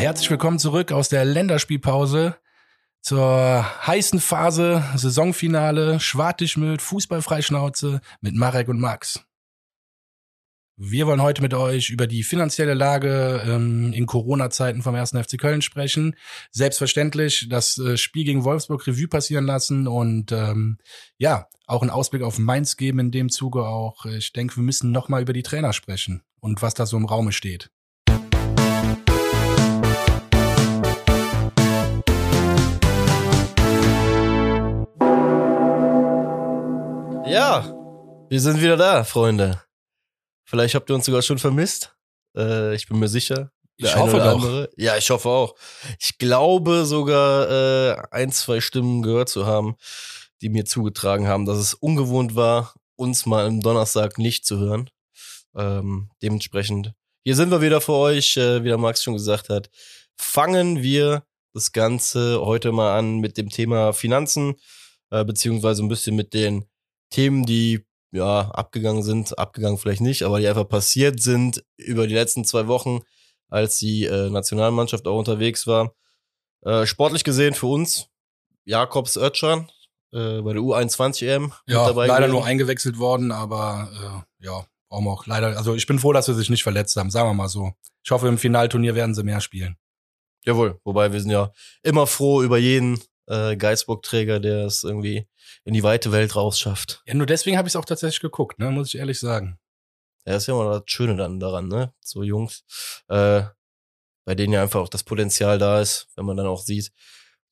herzlich willkommen zurück aus der Länderspielpause zur heißen Phase, Saisonfinale, Schwartischmüll, Fußballfreischnauze mit Marek und Max. Wir wollen heute mit euch über die finanzielle Lage ähm, in Corona-Zeiten vom 1. FC Köln sprechen. Selbstverständlich das äh, Spiel gegen Wolfsburg Revue passieren lassen und ähm, ja, auch einen Ausblick auf Mainz geben in dem Zuge auch. Ich denke, wir müssen nochmal über die Trainer sprechen und was da so im Raume steht. Ja, wir sind wieder da, Freunde. Vielleicht habt ihr uns sogar schon vermisst. Äh, ich bin mir sicher. Ich hoffe doch. Ja, ich hoffe auch. Ich glaube sogar äh, ein, zwei Stimmen gehört zu haben, die mir zugetragen haben, dass es ungewohnt war, uns mal am Donnerstag nicht zu hören. Ähm, dementsprechend, hier sind wir wieder für euch, äh, wie der Max schon gesagt hat. Fangen wir das Ganze heute mal an mit dem Thema Finanzen, äh, beziehungsweise ein bisschen mit den Themen, die ja abgegangen sind, abgegangen vielleicht nicht, aber die einfach passiert sind über die letzten zwei Wochen, als die äh, Nationalmannschaft auch unterwegs war. Äh, sportlich gesehen für uns Jakobs Özcan äh, bei der U21 EM. Ja, leider gewesen. nur eingewechselt worden, aber äh, ja, brauchen wir auch leider. Also ich bin froh, dass sie sich nicht verletzt haben, sagen wir mal so. Ich hoffe, im Finalturnier werden sie mehr spielen. Jawohl, wobei wir sind ja immer froh über jeden äh, Geisbock-Träger, der es irgendwie in die weite Welt rausschafft. Ja, nur deswegen habe ich es auch tatsächlich geguckt, ne, muss ich ehrlich sagen. Ja, ist ja immer das Schöne dann daran, ne? So Jungs, äh, bei denen ja einfach auch das Potenzial da ist, wenn man dann auch sieht,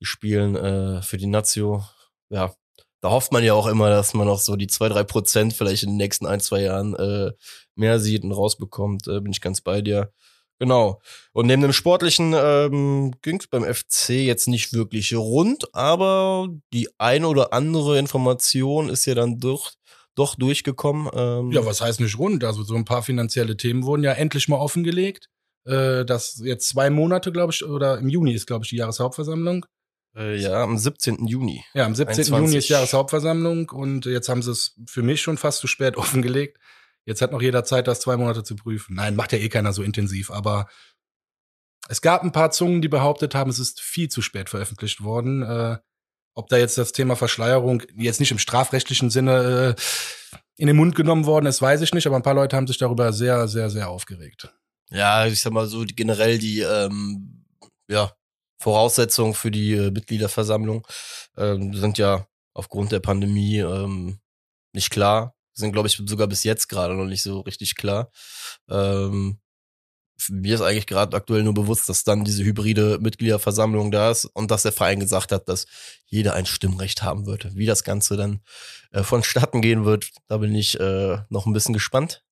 die spielen äh, für die Nazio. Ja, da hofft man ja auch immer, dass man auch so die zwei, drei Prozent vielleicht in den nächsten ein, zwei Jahren äh, mehr sieht und rausbekommt. Äh, bin ich ganz bei dir. Genau. Und neben dem Sportlichen ähm, ging es beim FC jetzt nicht wirklich rund, aber die ein oder andere Information ist ja dann durch, doch durchgekommen. Ähm. Ja, was heißt nicht rund? Also so ein paar finanzielle Themen wurden ja endlich mal offengelegt. Äh, das jetzt zwei Monate, glaube ich, oder im Juni ist, glaube ich, die Jahreshauptversammlung. Äh, ja, am 17. Juni. Ja, am 17. 21. Juni ist Jahreshauptversammlung und jetzt haben sie es für mich schon fast zu spät offengelegt. Jetzt hat noch jeder Zeit, das zwei Monate zu prüfen. Nein, macht ja eh keiner so intensiv, aber es gab ein paar Zungen, die behauptet haben, es ist viel zu spät veröffentlicht worden. Äh, ob da jetzt das Thema Verschleierung jetzt nicht im strafrechtlichen Sinne äh, in den Mund genommen worden ist, weiß ich nicht, aber ein paar Leute haben sich darüber sehr, sehr, sehr aufgeregt. Ja, ich sag mal so, die, generell die ähm, ja, Voraussetzungen für die äh, Mitgliederversammlung ähm, sind ja aufgrund der Pandemie ähm, nicht klar sind, glaube ich, sogar bis jetzt gerade noch nicht so richtig klar. Ähm, mir ist eigentlich gerade aktuell nur bewusst, dass dann diese hybride Mitgliederversammlung da ist und dass der Verein gesagt hat, dass jeder ein Stimmrecht haben wird. Wie das Ganze dann äh, vonstatten gehen wird, da bin ich äh, noch ein bisschen gespannt.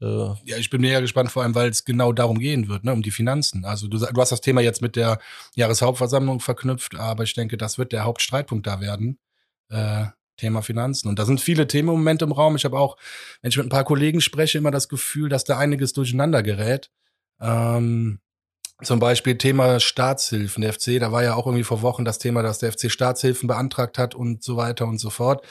Äh, ja, ich bin mega gespannt, vor allem, weil es genau darum gehen wird, ne, um die Finanzen. Also du, du hast das Thema jetzt mit der Jahreshauptversammlung verknüpft, aber ich denke, das wird der Hauptstreitpunkt da werden. Äh, Thema Finanzen. Und da sind viele Themen im Moment im Raum. Ich habe auch, wenn ich mit ein paar Kollegen spreche, immer das Gefühl, dass da einiges durcheinander gerät. Ähm, zum Beispiel Thema Staatshilfen. Der FC, da war ja auch irgendwie vor Wochen das Thema, dass der FC Staatshilfen beantragt hat und so weiter und so fort.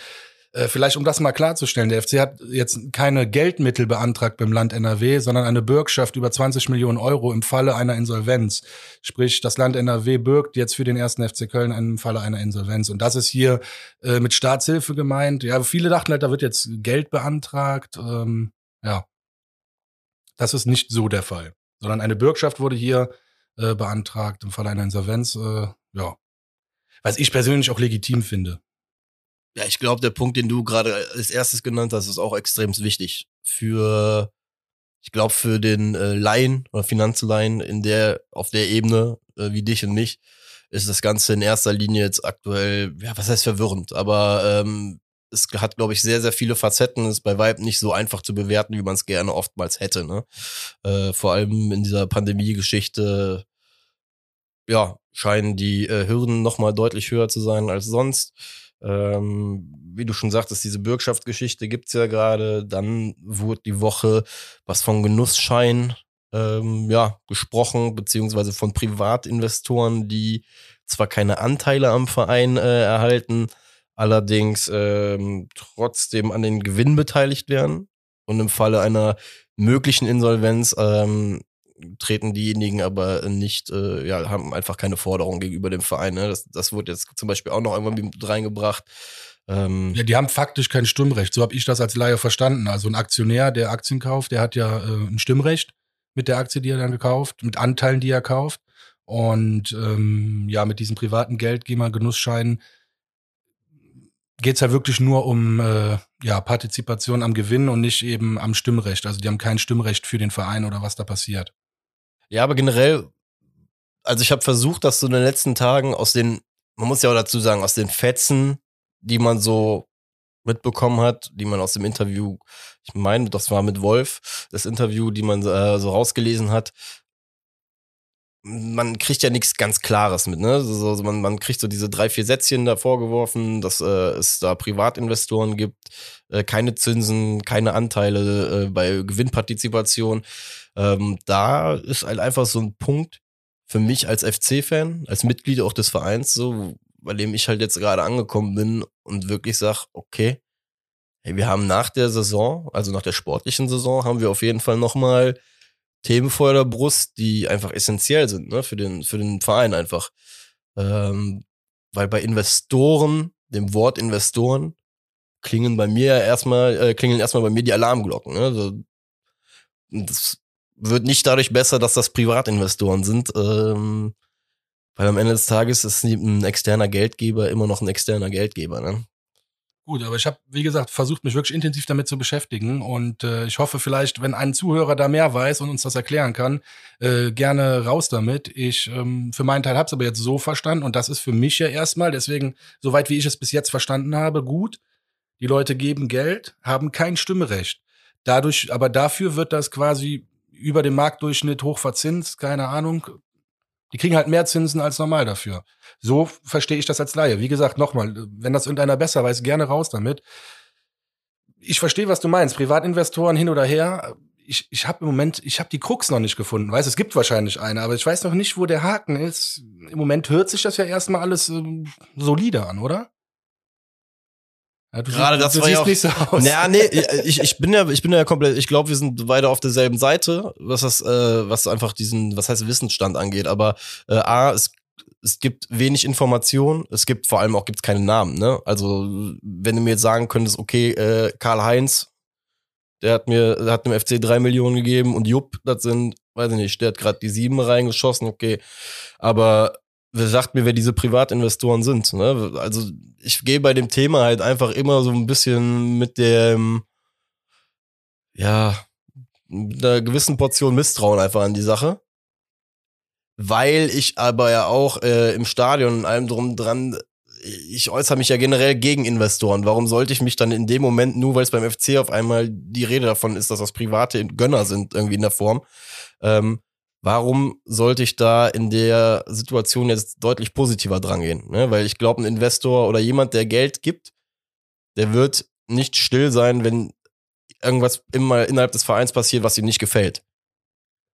Äh, vielleicht um das mal klarzustellen, der FC hat jetzt keine Geldmittel beantragt beim Land NRW, sondern eine Bürgschaft über 20 Millionen Euro im Falle einer Insolvenz. Sprich, das Land NRW bürgt jetzt für den ersten FC Köln im Falle einer Insolvenz. Und das ist hier äh, mit Staatshilfe gemeint. Ja, viele dachten halt, da wird jetzt Geld beantragt. Ähm, ja, das ist nicht so der Fall, sondern eine Bürgschaft wurde hier äh, beantragt im Falle einer Insolvenz. Äh, ja, was ich persönlich auch legitim finde. Ja, ich glaube, der Punkt, den du gerade als erstes genannt hast, ist auch extrem wichtig. Für, ich glaube, für den äh, Laien oder Finanzlaien in der, auf der Ebene, äh, wie dich und mich, ist das Ganze in erster Linie jetzt aktuell, ja, was heißt verwirrend, aber ähm, es hat, glaube ich, sehr, sehr viele Facetten, ist bei Vibe nicht so einfach zu bewerten, wie man es gerne oftmals hätte. Ne? Äh, vor allem in dieser Pandemie-Geschichte, ja, scheinen die äh, Hürden nochmal deutlich höher zu sein als sonst. Ähm, wie du schon sagtest, diese Bürgschaftsgeschichte gibt's ja gerade. Dann wurde die Woche was von Genussschein ähm, ja, gesprochen, beziehungsweise von Privatinvestoren, die zwar keine Anteile am Verein äh, erhalten, allerdings ähm, trotzdem an den Gewinn beteiligt werden. Und im Falle einer möglichen Insolvenz ähm, treten diejenigen aber nicht, äh, ja, haben einfach keine Forderung gegenüber dem Verein. Ne? Das, das wurde jetzt zum Beispiel auch noch irgendwann mit reingebracht. Ähm ja, die haben faktisch kein Stimmrecht. So habe ich das als Laie verstanden. Also ein Aktionär, der Aktien kauft, der hat ja äh, ein Stimmrecht mit der Aktie, die er dann gekauft, mit Anteilen, die er kauft. Und ähm, ja, mit diesen privaten Geldgeber, Genussscheinen geht es ja wirklich nur um äh, ja, Partizipation am Gewinn und nicht eben am Stimmrecht. Also die haben kein Stimmrecht für den Verein oder was da passiert. Ja, aber generell, also ich habe versucht, das so in den letzten Tagen aus den, man muss ja auch dazu sagen, aus den Fetzen, die man so mitbekommen hat, die man aus dem Interview, ich meine, das war mit Wolf, das Interview, die man äh, so rausgelesen hat, man kriegt ja nichts ganz Klares mit, ne? So, man, man kriegt so diese drei, vier Sätzchen da vorgeworfen, dass äh, es da Privatinvestoren gibt, äh, keine Zinsen, keine Anteile äh, bei Gewinnpartizipation. Ähm, da ist halt einfach so ein Punkt für mich als FC-Fan, als Mitglied auch des Vereins, so, bei dem ich halt jetzt gerade angekommen bin und wirklich sag, okay, hey, wir haben nach der Saison, also nach der sportlichen Saison, haben wir auf jeden Fall nochmal Themen vor der Brust, die einfach essentiell sind, ne, für den, für den Verein einfach. Ähm, weil bei Investoren, dem Wort Investoren, klingen bei mir erstmal, äh, klingeln erstmal bei mir die Alarmglocken. Ne? Also, das wird nicht dadurch besser, dass das Privatinvestoren sind, ähm, weil am Ende des Tages ist ein externer Geldgeber immer noch ein externer Geldgeber. Ne? Gut, aber ich habe, wie gesagt, versucht, mich wirklich intensiv damit zu beschäftigen und äh, ich hoffe vielleicht, wenn ein Zuhörer da mehr weiß und uns das erklären kann, äh, gerne raus damit. Ich ähm, für meinen Teil habe es aber jetzt so verstanden und das ist für mich ja erstmal, deswegen, soweit wie ich es bis jetzt verstanden habe, gut. Die Leute geben Geld, haben kein Stimmrecht. Dadurch, aber dafür wird das quasi über dem Marktdurchschnitt hoch verzinst, keine Ahnung, die kriegen halt mehr Zinsen als normal dafür. So verstehe ich das als Laie. Wie gesagt, nochmal, wenn das irgendeiner besser weiß, gerne raus damit. Ich verstehe, was du meinst. Privatinvestoren hin oder her. Ich, ich habe im Moment, ich habe die Krux noch nicht gefunden. Weiß, es gibt wahrscheinlich eine, aber ich weiß noch nicht, wo der Haken ist. Im Moment hört sich das ja erstmal alles äh, solide an, oder? Ja, Gerade das du war ja auch, nicht so aus. Naja, nee, ich, ich bin ja, ich bin ja komplett, ich glaube, wir sind beide auf derselben Seite, was das, äh, was einfach diesen, was heißt Wissensstand angeht. Aber äh, A, es, es gibt wenig Informationen, es gibt vor allem auch gibt's keine Namen, ne? Also, wenn du mir jetzt sagen könntest, okay, äh, Karl-Heinz, der hat mir, der hat dem FC drei Millionen gegeben und Jupp, das sind, weiß ich nicht, der hat gerade die sieben reingeschossen, okay. Aber sagt mir, wer diese Privatinvestoren sind. Ne? Also ich gehe bei dem Thema halt einfach immer so ein bisschen mit dem, ja, einer gewissen Portion Misstrauen einfach an die Sache. Weil ich aber ja auch äh, im Stadion und allem drum dran, ich äußere mich ja generell gegen Investoren. Warum sollte ich mich dann in dem Moment, nur weil es beim FC auf einmal die Rede davon ist, dass das private Gönner sind, irgendwie in der Form, ähm, warum sollte ich da in der Situation jetzt deutlich positiver drangehen? Ne? Weil ich glaube, ein Investor oder jemand, der Geld gibt, der wird nicht still sein, wenn irgendwas immer innerhalb des Vereins passiert, was ihm nicht gefällt.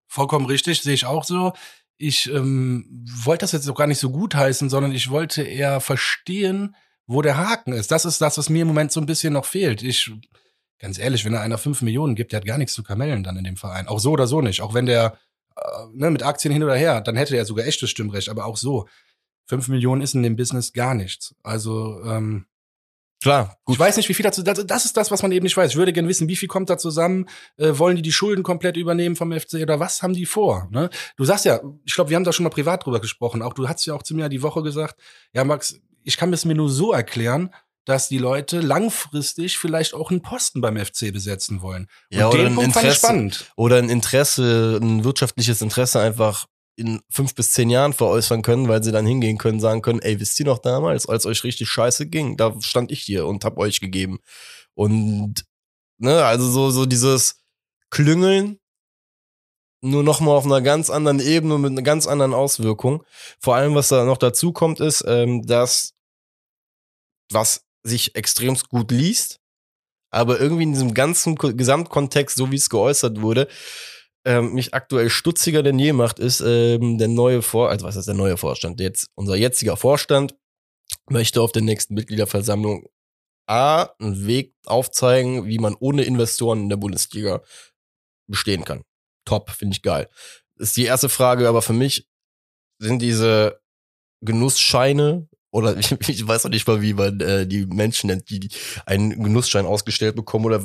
Vollkommen richtig, sehe ich auch so. Ich ähm, wollte das jetzt auch gar nicht so gut heißen, sondern ich wollte eher verstehen, wo der Haken ist. Das ist das, was mir im Moment so ein bisschen noch fehlt. Ich, ganz ehrlich, wenn er einer fünf Millionen gibt, der hat gar nichts zu kamellen dann in dem Verein. Auch so oder so nicht. Auch wenn der ne, mit Aktien hin oder her, dann hätte er sogar echtes Stimmrecht, aber auch so. Fünf Millionen ist in dem Business gar nichts. Also, ähm, Klar. Gut. Ich weiß nicht, wie viel dazu, das, das ist das, was man eben nicht weiß. Ich würde gerne wissen, wie viel kommt da zusammen? Äh, wollen die die Schulden komplett übernehmen vom FC oder was haben die vor? Ne? Du sagst ja, ich glaube, wir haben da schon mal privat drüber gesprochen. Auch du hast ja auch zu mir die Woche gesagt, ja Max, ich kann es mir nur so erklären, dass die Leute langfristig vielleicht auch einen Posten beim FC besetzen wollen. Und ja, oder den Punkt Interesse, spannend. Oder ein Interesse, ein wirtschaftliches Interesse einfach in fünf bis zehn Jahren veräußern können, weil sie dann hingehen können, sagen können, ey, wisst ihr noch damals, als euch richtig scheiße ging, da stand ich hier und hab euch gegeben. Und, ne, also so, so dieses Klüngeln, nur noch mal auf einer ganz anderen Ebene mit einer ganz anderen Auswirkung. Vor allem, was da noch dazu kommt, ist, ähm, dass was sich extremst gut liest, aber irgendwie in diesem ganzen Gesamtkontext, so wie es geäußert wurde, ähm, mich aktuell stutziger denn je macht, ist ähm, der neue Vor, also was ist der neue Vorstand? Jetzt unser jetziger Vorstand möchte auf der nächsten Mitgliederversammlung A einen Weg aufzeigen, wie man ohne Investoren in der Bundesliga bestehen kann. Top, finde ich geil. ist die erste Frage, aber für mich sind diese Genussscheine oder ich, ich weiß auch nicht mal, wie man äh, die Menschen nennt, die, einen Genussschein ausgestellt bekommen oder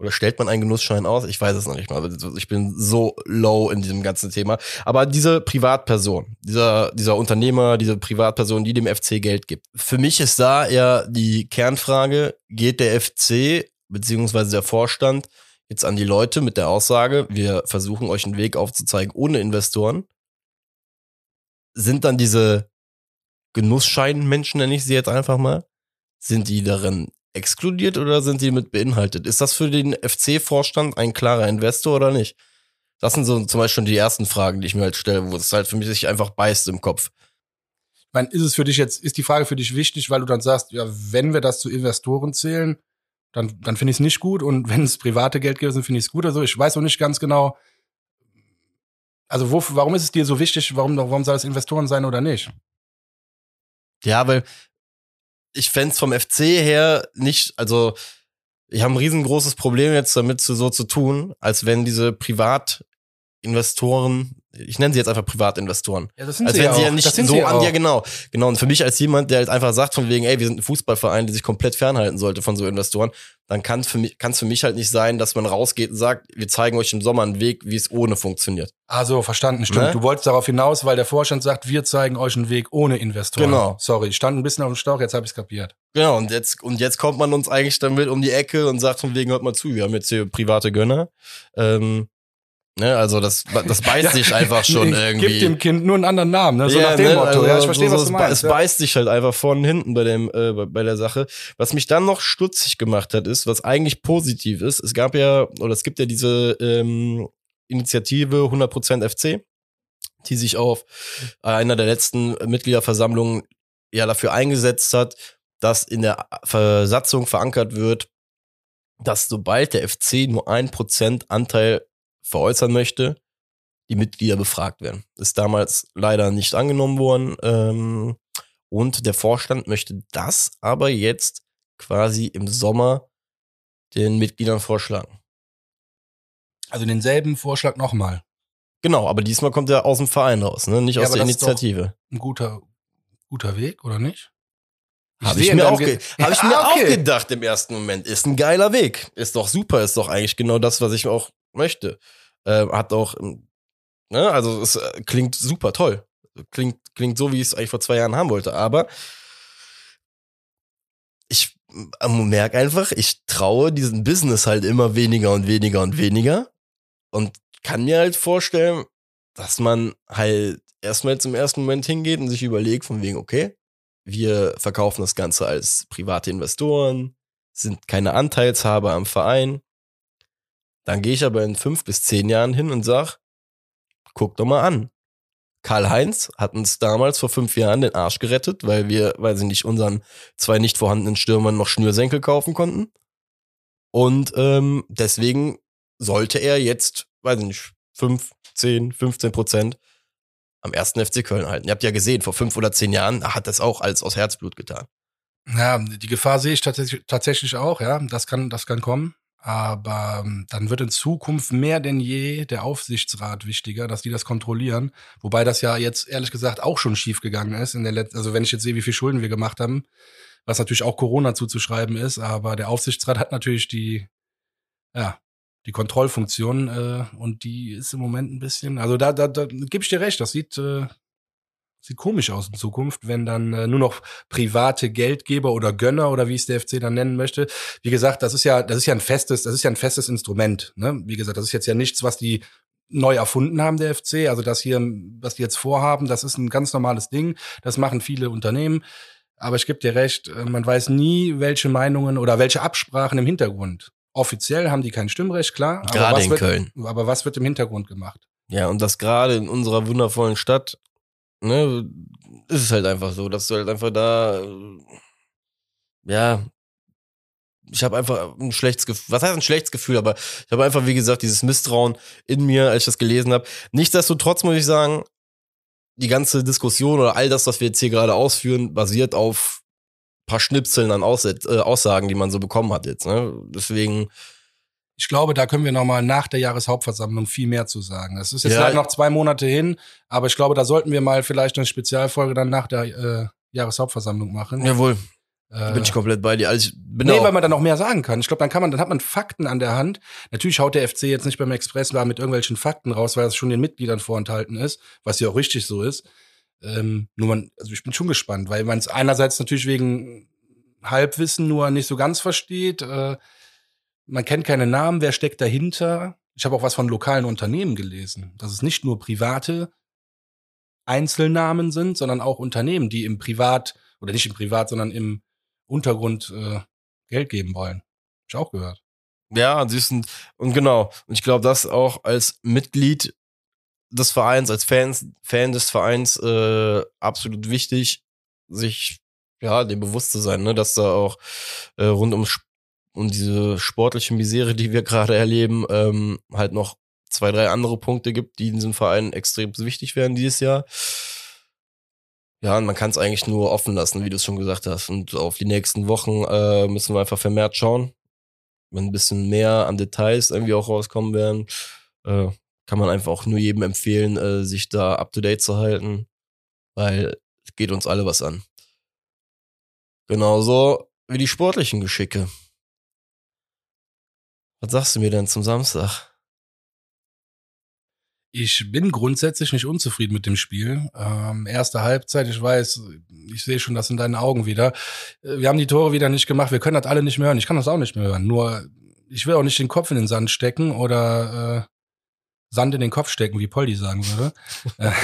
oder stellt man einen Genussschein aus? Ich weiß es noch nicht mal. Ich bin so low in diesem ganzen Thema. Aber diese Privatperson, dieser, dieser Unternehmer, diese Privatperson, die dem FC Geld gibt. Für mich ist da eher die Kernfrage, geht der FC beziehungsweise der Vorstand jetzt an die Leute mit der Aussage, wir versuchen euch einen Weg aufzuzeigen ohne Investoren? Sind dann diese Genussscheinmenschen, nenne ich sie jetzt einfach mal, sind die darin exkludiert oder sind die mit beinhaltet? Ist das für den FC-Vorstand ein klarer Investor oder nicht? Das sind so zum Beispiel die ersten Fragen, die ich mir halt stelle, wo es halt für mich sich einfach beißt im Kopf. Meine, ist es für dich jetzt, ist die Frage für dich wichtig, weil du dann sagst, ja, wenn wir das zu Investoren zählen, dann, dann finde ich es nicht gut und wenn es private Geldgeber sind, finde ich es gut. Also ich weiß noch nicht ganz genau, also wo, warum ist es dir so wichtig, warum, warum soll es Investoren sein oder nicht? Ja, weil ich fände vom FC her nicht, also ich habe ein riesengroßes Problem jetzt damit so zu tun, als wenn diese Privatinvestoren ich nenne sie jetzt einfach Privatinvestoren. Ja, das sind als sie wenn ja sie ja nicht so sie an, ja genau, genau. Und für mich als jemand, der halt einfach sagt von wegen, ey, wir sind ein Fußballverein, der sich komplett fernhalten sollte von so Investoren, dann kann es für mich, kann es für mich halt nicht sein, dass man rausgeht und sagt, wir zeigen euch im Sommer einen Weg, wie es ohne funktioniert. Also verstanden, stimmt. Ne? Du wolltest darauf hinaus, weil der Vorstand sagt, wir zeigen euch einen Weg ohne Investoren. Genau. Sorry, stand ein bisschen auf dem Stauch, jetzt habe ich es kapiert. Genau, und jetzt, und jetzt kommt man uns eigentlich damit um die Ecke und sagt von wegen, hört mal zu, wir haben jetzt hier private Gönner. Ähm, Ne, also das, das beißt sich einfach schon irgendwie. Gib dem Kind nur einen anderen Namen, ne? So yeah, nach dem ne? Motto. Also ja, ich verstehe, so, was du meinst. Es ja. beißt sich halt einfach von hinten bei dem äh, bei der Sache. Was mich dann noch stutzig gemacht hat, ist, was eigentlich positiv ist. Es gab ja oder es gibt ja diese ähm, Initiative 100% FC, die sich auf einer der letzten Mitgliederversammlungen ja dafür eingesetzt hat, dass in der Versatzung verankert wird, dass sobald der FC nur ein Prozent Anteil veräußern möchte, die Mitglieder befragt werden. Ist damals leider nicht angenommen worden. Ähm, und der Vorstand möchte das aber jetzt quasi im Sommer den Mitgliedern vorschlagen. Also denselben Vorschlag nochmal. Genau, aber diesmal kommt er aus dem Verein raus, ne? nicht ja, aus der Initiative. ein guter, guter Weg, oder nicht? Habe ich, mir, auch, ge hab ich mir okay. auch gedacht im ersten Moment. Ist ein geiler Weg. Ist doch super. Ist doch eigentlich genau das, was ich auch möchte. Äh, hat auch, ähm, ne, also es äh, klingt super toll. Klingt, klingt so, wie ich es eigentlich vor zwei Jahren haben wollte. Aber ich äh, merke einfach, ich traue diesem Business halt immer weniger und weniger und weniger. Und kann mir halt vorstellen, dass man halt erstmal zum ersten Moment hingeht und sich überlegt, von wegen, okay, wir verkaufen das Ganze als private Investoren, sind keine Anteilshaber am Verein. Dann gehe ich aber in fünf bis zehn Jahren hin und sag, guck doch mal an. Karl-Heinz hat uns damals vor fünf Jahren den Arsch gerettet, weil wir, weil sie nicht unseren zwei nicht vorhandenen Stürmern noch Schnürsenkel kaufen konnten. Und ähm, deswegen sollte er jetzt, weiß ich nicht, fünf, zehn, 15 Prozent am ersten FC Köln halten. Ihr habt ja gesehen, vor fünf oder zehn Jahren hat das auch alles aus Herzblut getan. Ja, die Gefahr sehe ich tatsächlich, tatsächlich auch, ja. Das kann, das kann kommen. Aber ähm, dann wird in Zukunft mehr denn je der Aufsichtsrat wichtiger, dass die das kontrollieren. Wobei das ja jetzt ehrlich gesagt auch schon schief gegangen ist. In der Let also wenn ich jetzt sehe, wie viel Schulden wir gemacht haben, was natürlich auch Corona zuzuschreiben ist, aber der Aufsichtsrat hat natürlich die, ja, die Kontrollfunktion äh, und die ist im Moment ein bisschen, also da, da, da gebe ich dir recht, das sieht äh, Sieht komisch aus in Zukunft, wenn dann äh, nur noch private Geldgeber oder Gönner oder wie es der FC dann nennen möchte. Wie gesagt, das ist ja, das ist ja ein festes, das ist ja ein festes Instrument. Ne? Wie gesagt, das ist jetzt ja nichts, was die neu erfunden haben, der FC. Also das hier, was die jetzt vorhaben, das ist ein ganz normales Ding. Das machen viele Unternehmen. Aber ich gebe dir recht, äh, man weiß nie, welche Meinungen oder welche Absprachen im Hintergrund. Offiziell haben die kein Stimmrecht, klar. Gerade in wird, Köln. Aber was wird im Hintergrund gemacht? Ja, und das gerade in unserer wundervollen Stadt ne, ist es halt einfach so, dass du halt einfach da, ja, ich habe einfach ein schlechtes Gefühl, was heißt ein schlechtes Gefühl, aber ich habe einfach, wie gesagt, dieses Misstrauen in mir, als ich das gelesen habe. Nichtsdestotrotz muss ich sagen, die ganze Diskussion oder all das, was wir jetzt hier gerade ausführen, basiert auf paar Schnipseln an äh, Aussagen, die man so bekommen hat jetzt. Ne? Deswegen, Ich glaube, da können wir nochmal nach der Jahreshauptversammlung viel mehr zu sagen. Das ist jetzt Ja. leider noch zwei Monate hin, aber ich glaube, da sollten wir mal vielleicht eine Spezialfolge dann nach der äh, Jahreshauptversammlung machen. Jawohl, äh, bin ich komplett bei dir. Also ich bin Nee, weil man dann noch mehr sagen kann. Ich glaube, dann kann man, dann hat man Fakten an der Hand. Natürlich haut der FC jetzt nicht beim Express da mit irgendwelchen Fakten raus, weil das schon den Mitgliedern vorenthalten ist, was ja auch richtig so ist. Ähm, nur man, also ich bin schon gespannt, weil man es einerseits natürlich wegen Halbwissen nur nicht so ganz versteht. Äh, man kennt keine Namen, wer steckt dahinter. Ich habe auch was von lokalen Unternehmen gelesen, dass es nicht nur private Einzelnamen sind, sondern auch Unternehmen, die im Privat oder nicht im Privat, sondern im Untergrund äh, Geld geben wollen. Hab ich auch gehört. Ja, siehst du, und genau. Und ich glaube, das auch als Mitglied des Vereins, als Fans, Fan des Vereins äh, absolut wichtig, sich ja dem bewusst zu sein, ne, dass da auch äh, rund um, Um diese sportliche Misere, die wir gerade erleben, ähm, halt noch zwei, drei andere Punkte gibt, die in diesem Verein extrem wichtig werden dieses Jahr. Ja, und man kann es eigentlich nur offen lassen, wie du es schon gesagt hast. Und auf die nächsten Wochen äh, müssen wir einfach vermehrt schauen, wenn ein bisschen mehr an Details irgendwie auch rauskommen werden, äh, kann man einfach auch nur jedem empfehlen, äh, sich da up to date zu halten, weil es geht uns alle was an. Genauso wie die sportlichen Geschicke. Was sagst du mir denn zum Samstag? Ich bin grundsätzlich nicht unzufrieden mit dem Spiel. Ähm, erste Halbzeit, ich weiß, ich sehe schon das in deinen Augen wieder. Äh, Wir haben die Tore wieder nicht gemacht. Wir können das alle nicht mehr hören. Ich kann das auch nicht mehr hören. Nur, ich will auch nicht den Kopf in den Sand stecken oder äh, Sand in den Kopf stecken, wie Poldi sagen würde.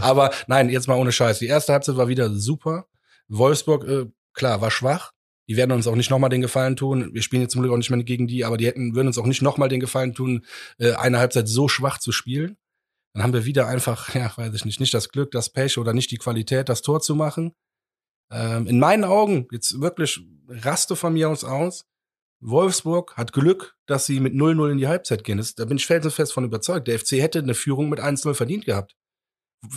Aber nein, jetzt mal ohne Scheiß. Die erste Halbzeit war wieder super. Wolfsburg, äh, klar, war schwach. Die werden uns auch nicht nochmal den Gefallen tun. Wir spielen jetzt zum Glück auch nicht mehr gegen die, aber die hätten, würden uns auch nicht nochmal den Gefallen tun, äh, eine Halbzeit so schwach zu spielen. Dann haben wir wieder einfach, ja, weiß ich nicht, nicht das Glück, das Pech oder nicht die Qualität, das Tor zu machen. Ähm, in meinen Augen, jetzt wirklich raste von mir aus aus, Wolfsburg hat Glück, dass sie mit 0-0 in die Halbzeit gehen. Das, da bin ich felsenfest von überzeugt. Der FC hätte eine Führung mit 1-0 verdient gehabt.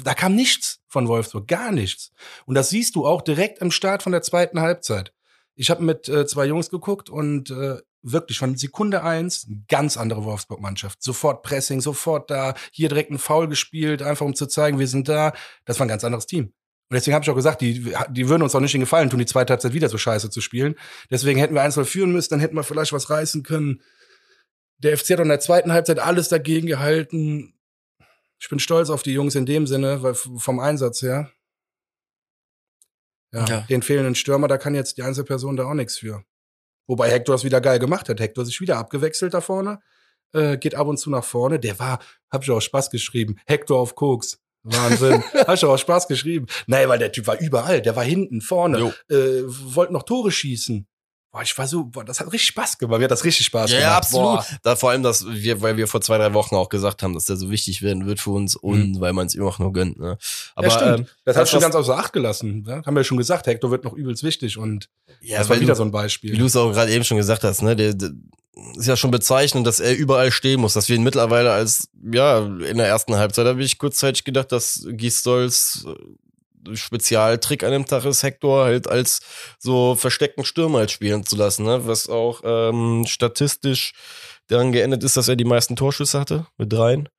Da kam nichts von Wolfsburg, gar nichts. Und das siehst du auch direkt am Start von der zweiten Halbzeit. Ich habe mit äh, zwei Jungs geguckt und äh, wirklich von Sekunde eins ganz andere Wolfsburg-Mannschaft. Sofort Pressing, sofort da, hier direkt ein Foul gespielt, einfach um zu zeigen, wir sind da. Das war ein ganz anderes Team. Und deswegen habe ich auch gesagt, die, die würden uns auch nicht den Gefallen tun, die zweite Halbzeit wieder so scheiße zu spielen. Deswegen hätten wir 1 führen müssen, dann hätten wir vielleicht was reißen können. Der FC hat auch in der zweiten Halbzeit alles dagegen gehalten. Ich bin stolz auf die Jungs in dem Sinne, weil vom Einsatz her. Ja, Ja. den fehlenden Stürmer, da kann jetzt die Einzelperson da auch nichts für. Wobei Hector es wieder geil gemacht hat. Hector sich wieder abgewechselt da vorne, äh, geht ab und zu nach vorne. Der war, hab ich auch Spaß geschrieben, Hector auf Koks. Wahnsinn. Hast du auch Spaß geschrieben. Nee, weil der Typ war überall. Der war hinten, vorne, äh, wollte noch Tore schießen. Boah, ich war so, boah, das hat richtig Spaß gemacht. Mir hat das richtig Spaß Ja, gemacht. ja, absolut. Boah. Da vor allem, dass wir, weil wir vor zwei, drei Wochen auch gesagt haben, dass der so wichtig werden wird für uns und weil man es ihm auch nur gönnt. Ne? Aber ja, stimmt. ähm, das das, hast du ganz außer Acht gelassen. Ja? Haben wir ja schon gesagt, Hector wird noch übelst wichtig und ja, das war wieder du, so ein wie Beispiel. du es auch gerade eben schon gesagt hast, ne, der, der ist ja schon bezeichnend, dass er überall stehen muss, dass wir ihn mittlerweile als, ja, in der ersten Halbzeit habe ich kurzzeitig gedacht, dass Gistols Spezialtrick an dem Tag ist, Hector halt als so versteckten Stürmer halt spielen zu lassen, ne? was auch ähm, statistisch daran geendet ist, dass er die meisten Torschüsse hatte, mit dreien.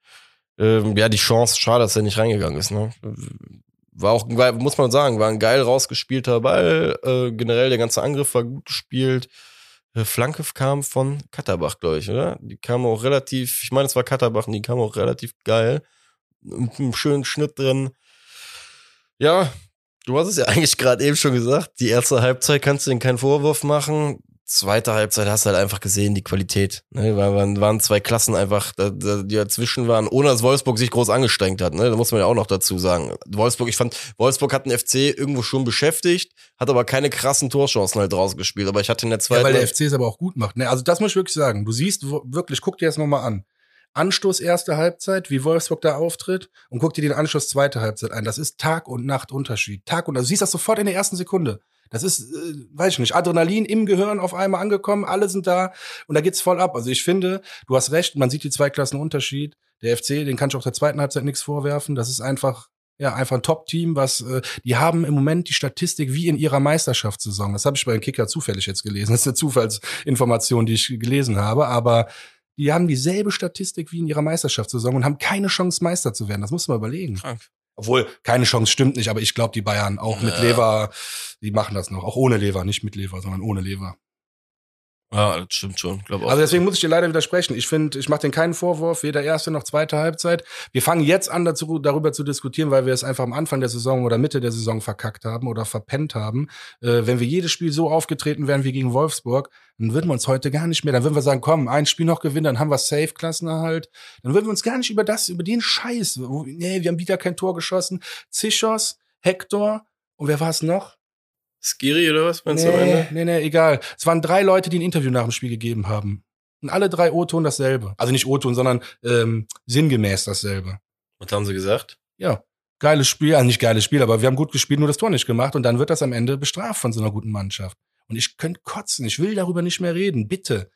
Ähm, ja, die Chance, schade, dass er nicht reingegangen ist. Ne? War auch, muss man sagen, war ein geil rausgespielter Ball. Äh, generell der ganze Angriff war gut gespielt. Äh, Flanke kam von Katterbach, glaube ich, oder? Die kam auch relativ, ich meine, es war Katterbach und die kam auch relativ geil. Mit einem schönen Schnitt drin. Ja, du hast es ja eigentlich gerade eben schon gesagt. Die erste Halbzeit kannst du denen keinen Vorwurf machen. Zweite Halbzeit hast du halt einfach gesehen, die Qualität. Ne, waren, waren zwei Klassen einfach, die dazwischen waren, ohne dass Wolfsburg sich groß angestrengt hat. Ne? Da muss man ja auch noch dazu sagen. Wolfsburg, ich fand, Wolfsburg hat den FC irgendwo schon beschäftigt, hat aber keine krassen Torchancen halt rausgespielt. Aber ich hatte in der Ja, zweiten. weil der FC es aber auch gut macht. Ne? Also das muss ich wirklich sagen. Du siehst wirklich, guck dir das nochmal an. Anstoß erste Halbzeit, wie Wolfsburg da auftritt und guck dir den Anschluss zweite Halbzeit ein. Das ist Tag und Nacht Unterschied. Tag und du siehst das sofort in der ersten Sekunde. Das ist, äh, weiß ich nicht, Adrenalin im Gehirn auf einmal angekommen, alle sind da und da geht's voll ab. Also ich finde, du hast recht, man sieht die zwei Klassen Unterschied. Der FC, den kann ich auch der zweiten Halbzeit nichts vorwerfen. Das ist einfach Ja, einfach ein Top-Team, was äh, die haben im Moment die Statistik wie in ihrer Meisterschaftssaison. Das habe ich bei den Kicker zufällig jetzt gelesen. Das ist eine Zufallsinformation, die ich gelesen habe, aber die haben dieselbe Statistik wie in ihrer Meisterschaftssaison und haben keine Chance, Meister zu werden. Das muss man überlegen. Krank. Obwohl, keine Chance stimmt nicht, aber ich glaube, die Bayern auch mit Ja. Lever, die machen das noch. Auch ohne Lever, nicht mit Lever, sondern ohne Lever. Ja, das stimmt schon. Glaub auch. Also deswegen muss ich dir leider widersprechen. Ich finde, ich mache denen keinen Vorwurf, weder erste noch zweite Halbzeit. Wir fangen jetzt an, dazu, darüber zu diskutieren, weil wir es einfach am Anfang der Saison oder Mitte der Saison verkackt haben oder verpennt haben. Äh, wenn wir jedes Spiel so aufgetreten wären wie gegen Wolfsburg, dann würden wir uns heute gar nicht mehr, dann würden wir sagen, komm, ein Spiel noch gewinnen, dann haben wir safe Klassenerhalt. Dann würden wir uns gar nicht über das, über den Scheiß, wo, nee, wir haben wieder kein Tor geschossen. Zichos, Hector und wer war es noch? Skiri oder was meinst du am Nee, Ende? nee, nee, egal. Es waren drei Leute, die ein Interview nach dem Spiel gegeben haben. Und alle drei O-Ton dasselbe. Also nicht O-Ton, sondern ähm, sinngemäß dasselbe. Was haben sie gesagt? Ja, geiles Spiel, also nicht geiles Spiel, aber wir haben gut gespielt, nur das Tor nicht gemacht. Und dann wird das am Ende bestraft von so einer guten Mannschaft. Und ich könnte kotzen, ich will darüber nicht mehr reden. Bitte,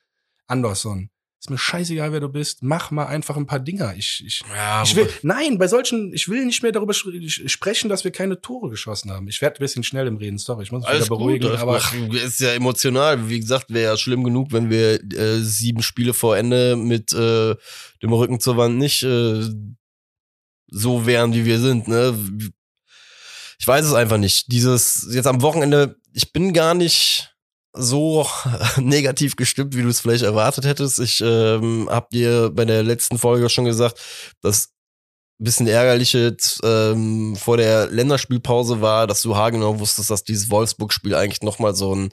Anderson. Ist mir scheißegal, wer du bist. Mach mal einfach ein paar Dinger. Ich, ich, Ja, ich will, nein, bei solchen, ich will nicht mehr darüber sprechen, dass wir keine Tore geschossen haben. Ich werde ein bisschen schnell im Reden, sorry, ich muss mich alles wieder beruhigen. gut. aber Ach, ist ja emotional. Wie gesagt, wäre ja schlimm genug, wenn wir äh, sieben Spiele vor Ende mit äh, dem Rücken zur Wand nicht äh, so wären, wie wir sind. Ne? Ich weiß es einfach nicht. Dieses jetzt am Wochenende, ich bin gar nicht so negativ gestimmt, wie du es vielleicht erwartet hättest. Ich ähm, hab dir bei der letzten Folge schon gesagt, dass bisschen ärgerliche ähm, vor der Länderspielpause war, dass du haargenau wusstest, dass dieses Wolfsburg-Spiel eigentlich nochmal so ein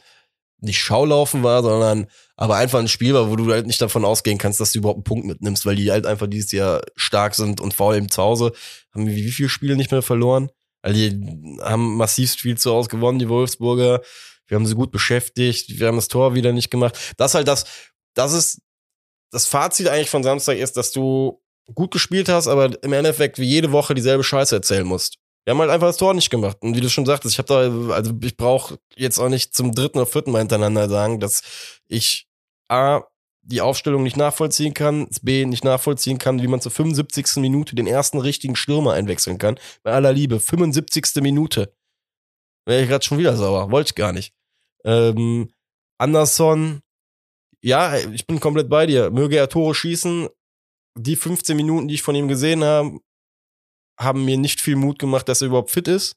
nicht Schaulaufen war, sondern aber einfach ein Spiel war, wo du halt nicht davon ausgehen kannst, dass du überhaupt einen Punkt mitnimmst, weil die halt einfach dieses Jahr stark sind und vor allem zu Hause haben wir wie viele Spiele nicht mehr verloren? Weil die haben massiv viel zu Hause gewonnen, die Wolfsburger. Wir haben sie gut beschäftigt, wir haben das Tor wieder nicht gemacht. Das halt das, das ist das Fazit eigentlich von Samstag ist, dass du gut gespielt hast, aber im Endeffekt wie jede Woche dieselbe Scheiße erzählen musst. Wir haben halt einfach das Tor nicht gemacht. Und wie du schon sagtest, ich habe da, also ich brauche jetzt auch nicht zum dritten oder vierten Mal hintereinander sagen, dass ich A, die Aufstellung nicht nachvollziehen kann, B, nicht nachvollziehen kann, wie man zur 75. Minute den ersten richtigen Stürmer einwechseln kann. Bei aller Liebe, 75. Minute. Wäre ich gerade schon wieder sauer. Wollte ich gar nicht. Ähm, Anderson, ja, ich bin komplett bei dir. Möge er Tore schießen. Die 15 Minuten, die ich von ihm gesehen habe, haben mir nicht viel Mut gemacht, dass er überhaupt fit ist.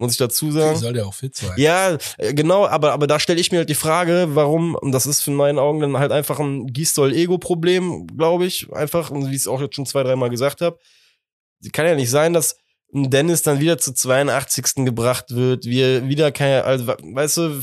Muss ich dazu sagen. soll der auch fit sein. Ja, äh, genau, aber, aber da stelle ich mir halt die Frage, warum, und das ist in meinen Augen dann halt einfach ein Gisdol-Ego-Problem, glaube ich, einfach, und wie ich es auch jetzt schon zwei, dreimal gesagt habe. Kann ja nicht sein, dass ein Dennis dann wieder zu 82. gebracht wird, wir wieder keine, also, weißt du,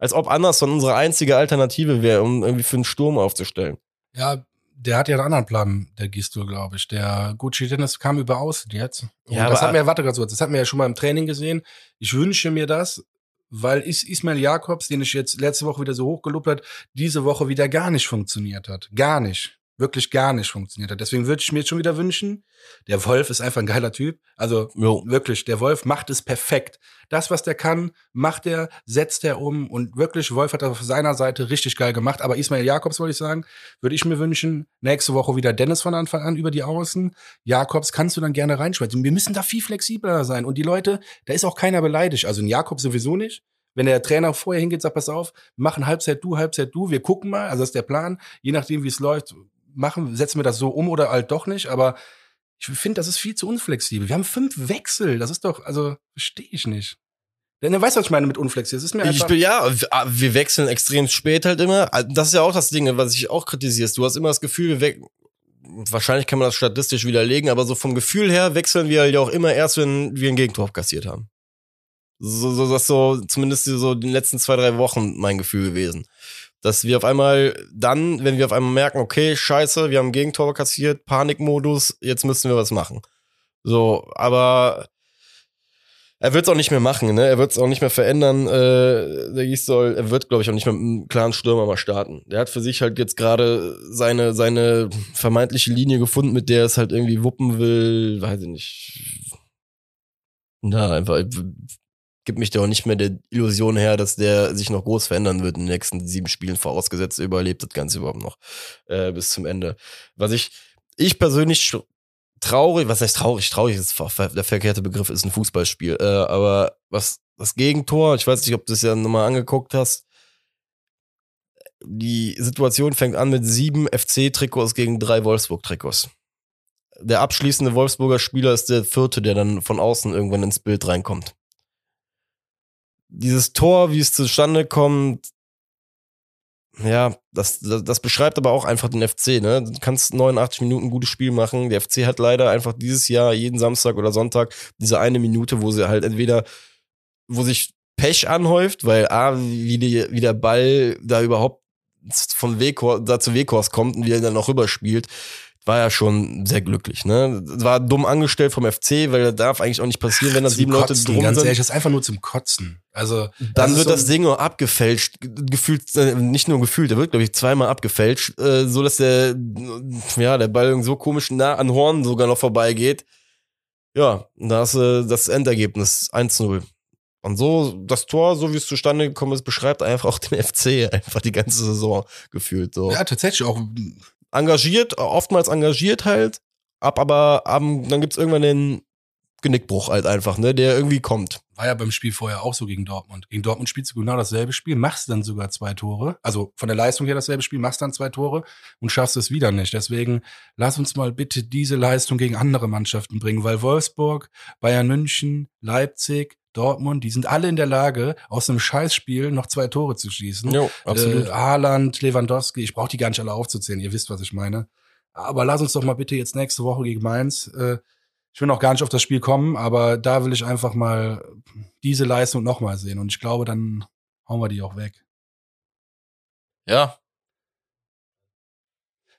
als ob Anderson unsere einzige Alternative wäre, um irgendwie für einen Sturm aufzustellen. Ja, der hat ja einen anderen Plan, der Gistel, glaube ich. Der Gucci Dennis kam über außen jetzt. Und Ja, das hat mir, warte ganz kurz, das hat mir ja schon mal im Training gesehen. Ich wünsche mir das, weil Is Ismail Jakobs, den ich jetzt letzte Woche wieder so hochgelobt hat, diese Woche wieder gar nicht funktioniert hat. Gar nicht. Wirklich gar nicht funktioniert hat. Deswegen würde ich mir jetzt schon wieder wünschen, der Wolf ist einfach ein geiler Typ. Also Jo. wirklich, der Wolf macht es perfekt. Das, was der kann, macht er, setzt er um und wirklich, Wolf hat das auf seiner Seite richtig geil gemacht. Aber Ismail Jakobs, wollte ich sagen, würde ich mir wünschen, nächste Woche wieder Dennis von Anfang an über die Außen. Jakobs kannst du dann gerne reinschmeißen. Wir müssen da viel flexibler sein. Und die Leute, da ist auch keiner beleidigt. Also ein Jakob sowieso nicht. Wenn der Trainer vorher hingeht, sagt, pass auf, machen Halbzeit du, Halbzeit du, wir gucken mal, also das ist der Plan, je nachdem, wie es läuft, machen, setzen wir das so um oder halt doch nicht, aber ich finde, das ist viel zu unflexibel. Wir haben fünf Wechsel, das ist doch, also, verstehe ich nicht. Denn er weiß, was ich meine mit unflexibel. Das ist mir Ich einfach, bin, ja, wir wechseln extrem spät halt immer. Das ist ja auch das Ding, was ich auch kritisierst. Du hast immer das Gefühl, wir we wahrscheinlich kann man das statistisch widerlegen, aber so vom Gefühl her wechseln wir halt auch immer erst, wenn wir ein Gegentor kassiert haben. So, so, das ist so zumindest so die letzten zwei, drei Wochen mein Gefühl gewesen. Dass wir auf einmal dann, wenn wir auf einmal merken, okay, scheiße, wir haben ein Gegentor kassiert, Panikmodus, jetzt müssen wir was machen. So, aber er wird es auch nicht mehr machen, ne? Er wird es auch nicht mehr verändern. Äh, der Gisdol, er wird, glaube ich, auch nicht mehr mit einem klaren Stürmer mal starten. Der hat für sich halt jetzt gerade seine, seine vermeintliche Linie gefunden, mit der es halt irgendwie wuppen will, weiß ich nicht. Na, einfach, gibt mich da auch nicht mehr der Illusion her, dass der sich noch groß verändern wird in den nächsten sieben Spielen, vorausgesetzt, er überlebt das Ganze überhaupt noch äh, bis zum Ende. Was ich, ich persönlich traurig, was heißt traurig? Traurig ist der verkehrte Begriff, ist ein Fußballspiel. Äh, aber was das Gegentor, ich weiß nicht, ob du es ja nochmal angeguckt hast. Die Situation fängt an mit sieben FC-Trikots gegen drei Wolfsburg-Trikots. Der abschließende Wolfsburger Spieler ist der vierte, der dann von außen irgendwann ins Bild reinkommt. Dieses Tor, wie es zustande kommt, ja, das, das, das beschreibt aber auch einfach den FC, ne? Du kannst 89 Minuten ein gutes Spiel machen. Der FC hat leider einfach dieses Jahr jeden Samstag oder Sonntag diese eine Minute, wo sie halt entweder, wo sich Pech anhäuft, weil A, wie, die, wie der Ball da überhaupt von Weghorst, da zu Weghorst kommt und wie er dann noch rüberspielt war ja schon sehr glücklich. Ne? War dumm angestellt vom FC, weil das darf eigentlich auch nicht passieren, wenn da sieben Kotzen, Leute drum ganz sind. Ehrlich, das ist einfach nur zum Kotzen. Also dann wird so das Ding auch abgefälscht, gefühlt äh, nicht nur gefühlt, der wird glaube ich zweimal abgefälscht, äh, so dass der ja der Ball so komisch nah an Horn sogar noch vorbeigeht. Ja, da ist äh, das Endergebnis 1-0. Und so, das Tor, so wie es zustande gekommen ist, beschreibt einfach auch den FC einfach die ganze Saison gefühlt. So. Ja, tatsächlich auch engagiert, oftmals engagiert halt, ab aber um, dann gibt's irgendwann den Genickbruch halt einfach, ne, der irgendwie kommt. War ja beim Spiel vorher auch so gegen Dortmund. Gegen Dortmund spielst du genau dasselbe Spiel, machst dann sogar zwei Tore, also von der Leistung her dasselbe Spiel, machst dann zwei Tore und schaffst es wieder nicht. Deswegen lass uns mal bitte diese Leistung gegen andere Mannschaften bringen, weil Wolfsburg, Bayern München, Leipzig, Dortmund, die sind alle in der Lage, aus einem Scheißspiel noch zwei Tore zu schießen. Jo, absolut. Äh, Haaland, Lewandowski, ich brauche die gar nicht alle aufzuzählen, ihr wisst, was ich meine. Aber lass uns doch mal bitte jetzt nächste Woche gegen Mainz. Äh, ich will noch gar nicht auf das Spiel kommen, aber da will ich einfach mal diese Leistung nochmal sehen. Und ich glaube, dann hauen wir die auch weg. Ja,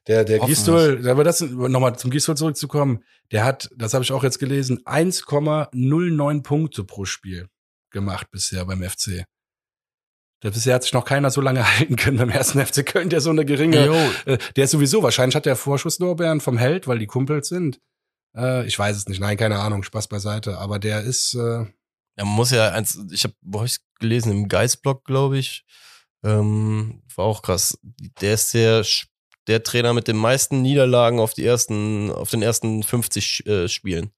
der, der Gistol, aber das nochmal zum Gistol zurückzukommen, der hat, das habe ich auch jetzt gelesen, 1,09 Punkte pro Spiel gemacht bisher beim FC. Bisher hat sich noch keiner so lange halten können beim ersten FC Köln, der so eine geringe, äh, der ist sowieso, wahrscheinlich hat der Vorschusslorbeeren vom Held, weil die Kumpels sind. Äh, ich weiß es nicht, nein, keine Ahnung, Spaß beiseite, aber der ist, äh, man muss ja eins, ich habe wo hab ich gelesen im Geistblock, glaube ich, ähm, war auch krass. Der ist sehr der Trainer mit den meisten Niederlagen auf die ersten, auf den ersten 50 äh, Spielen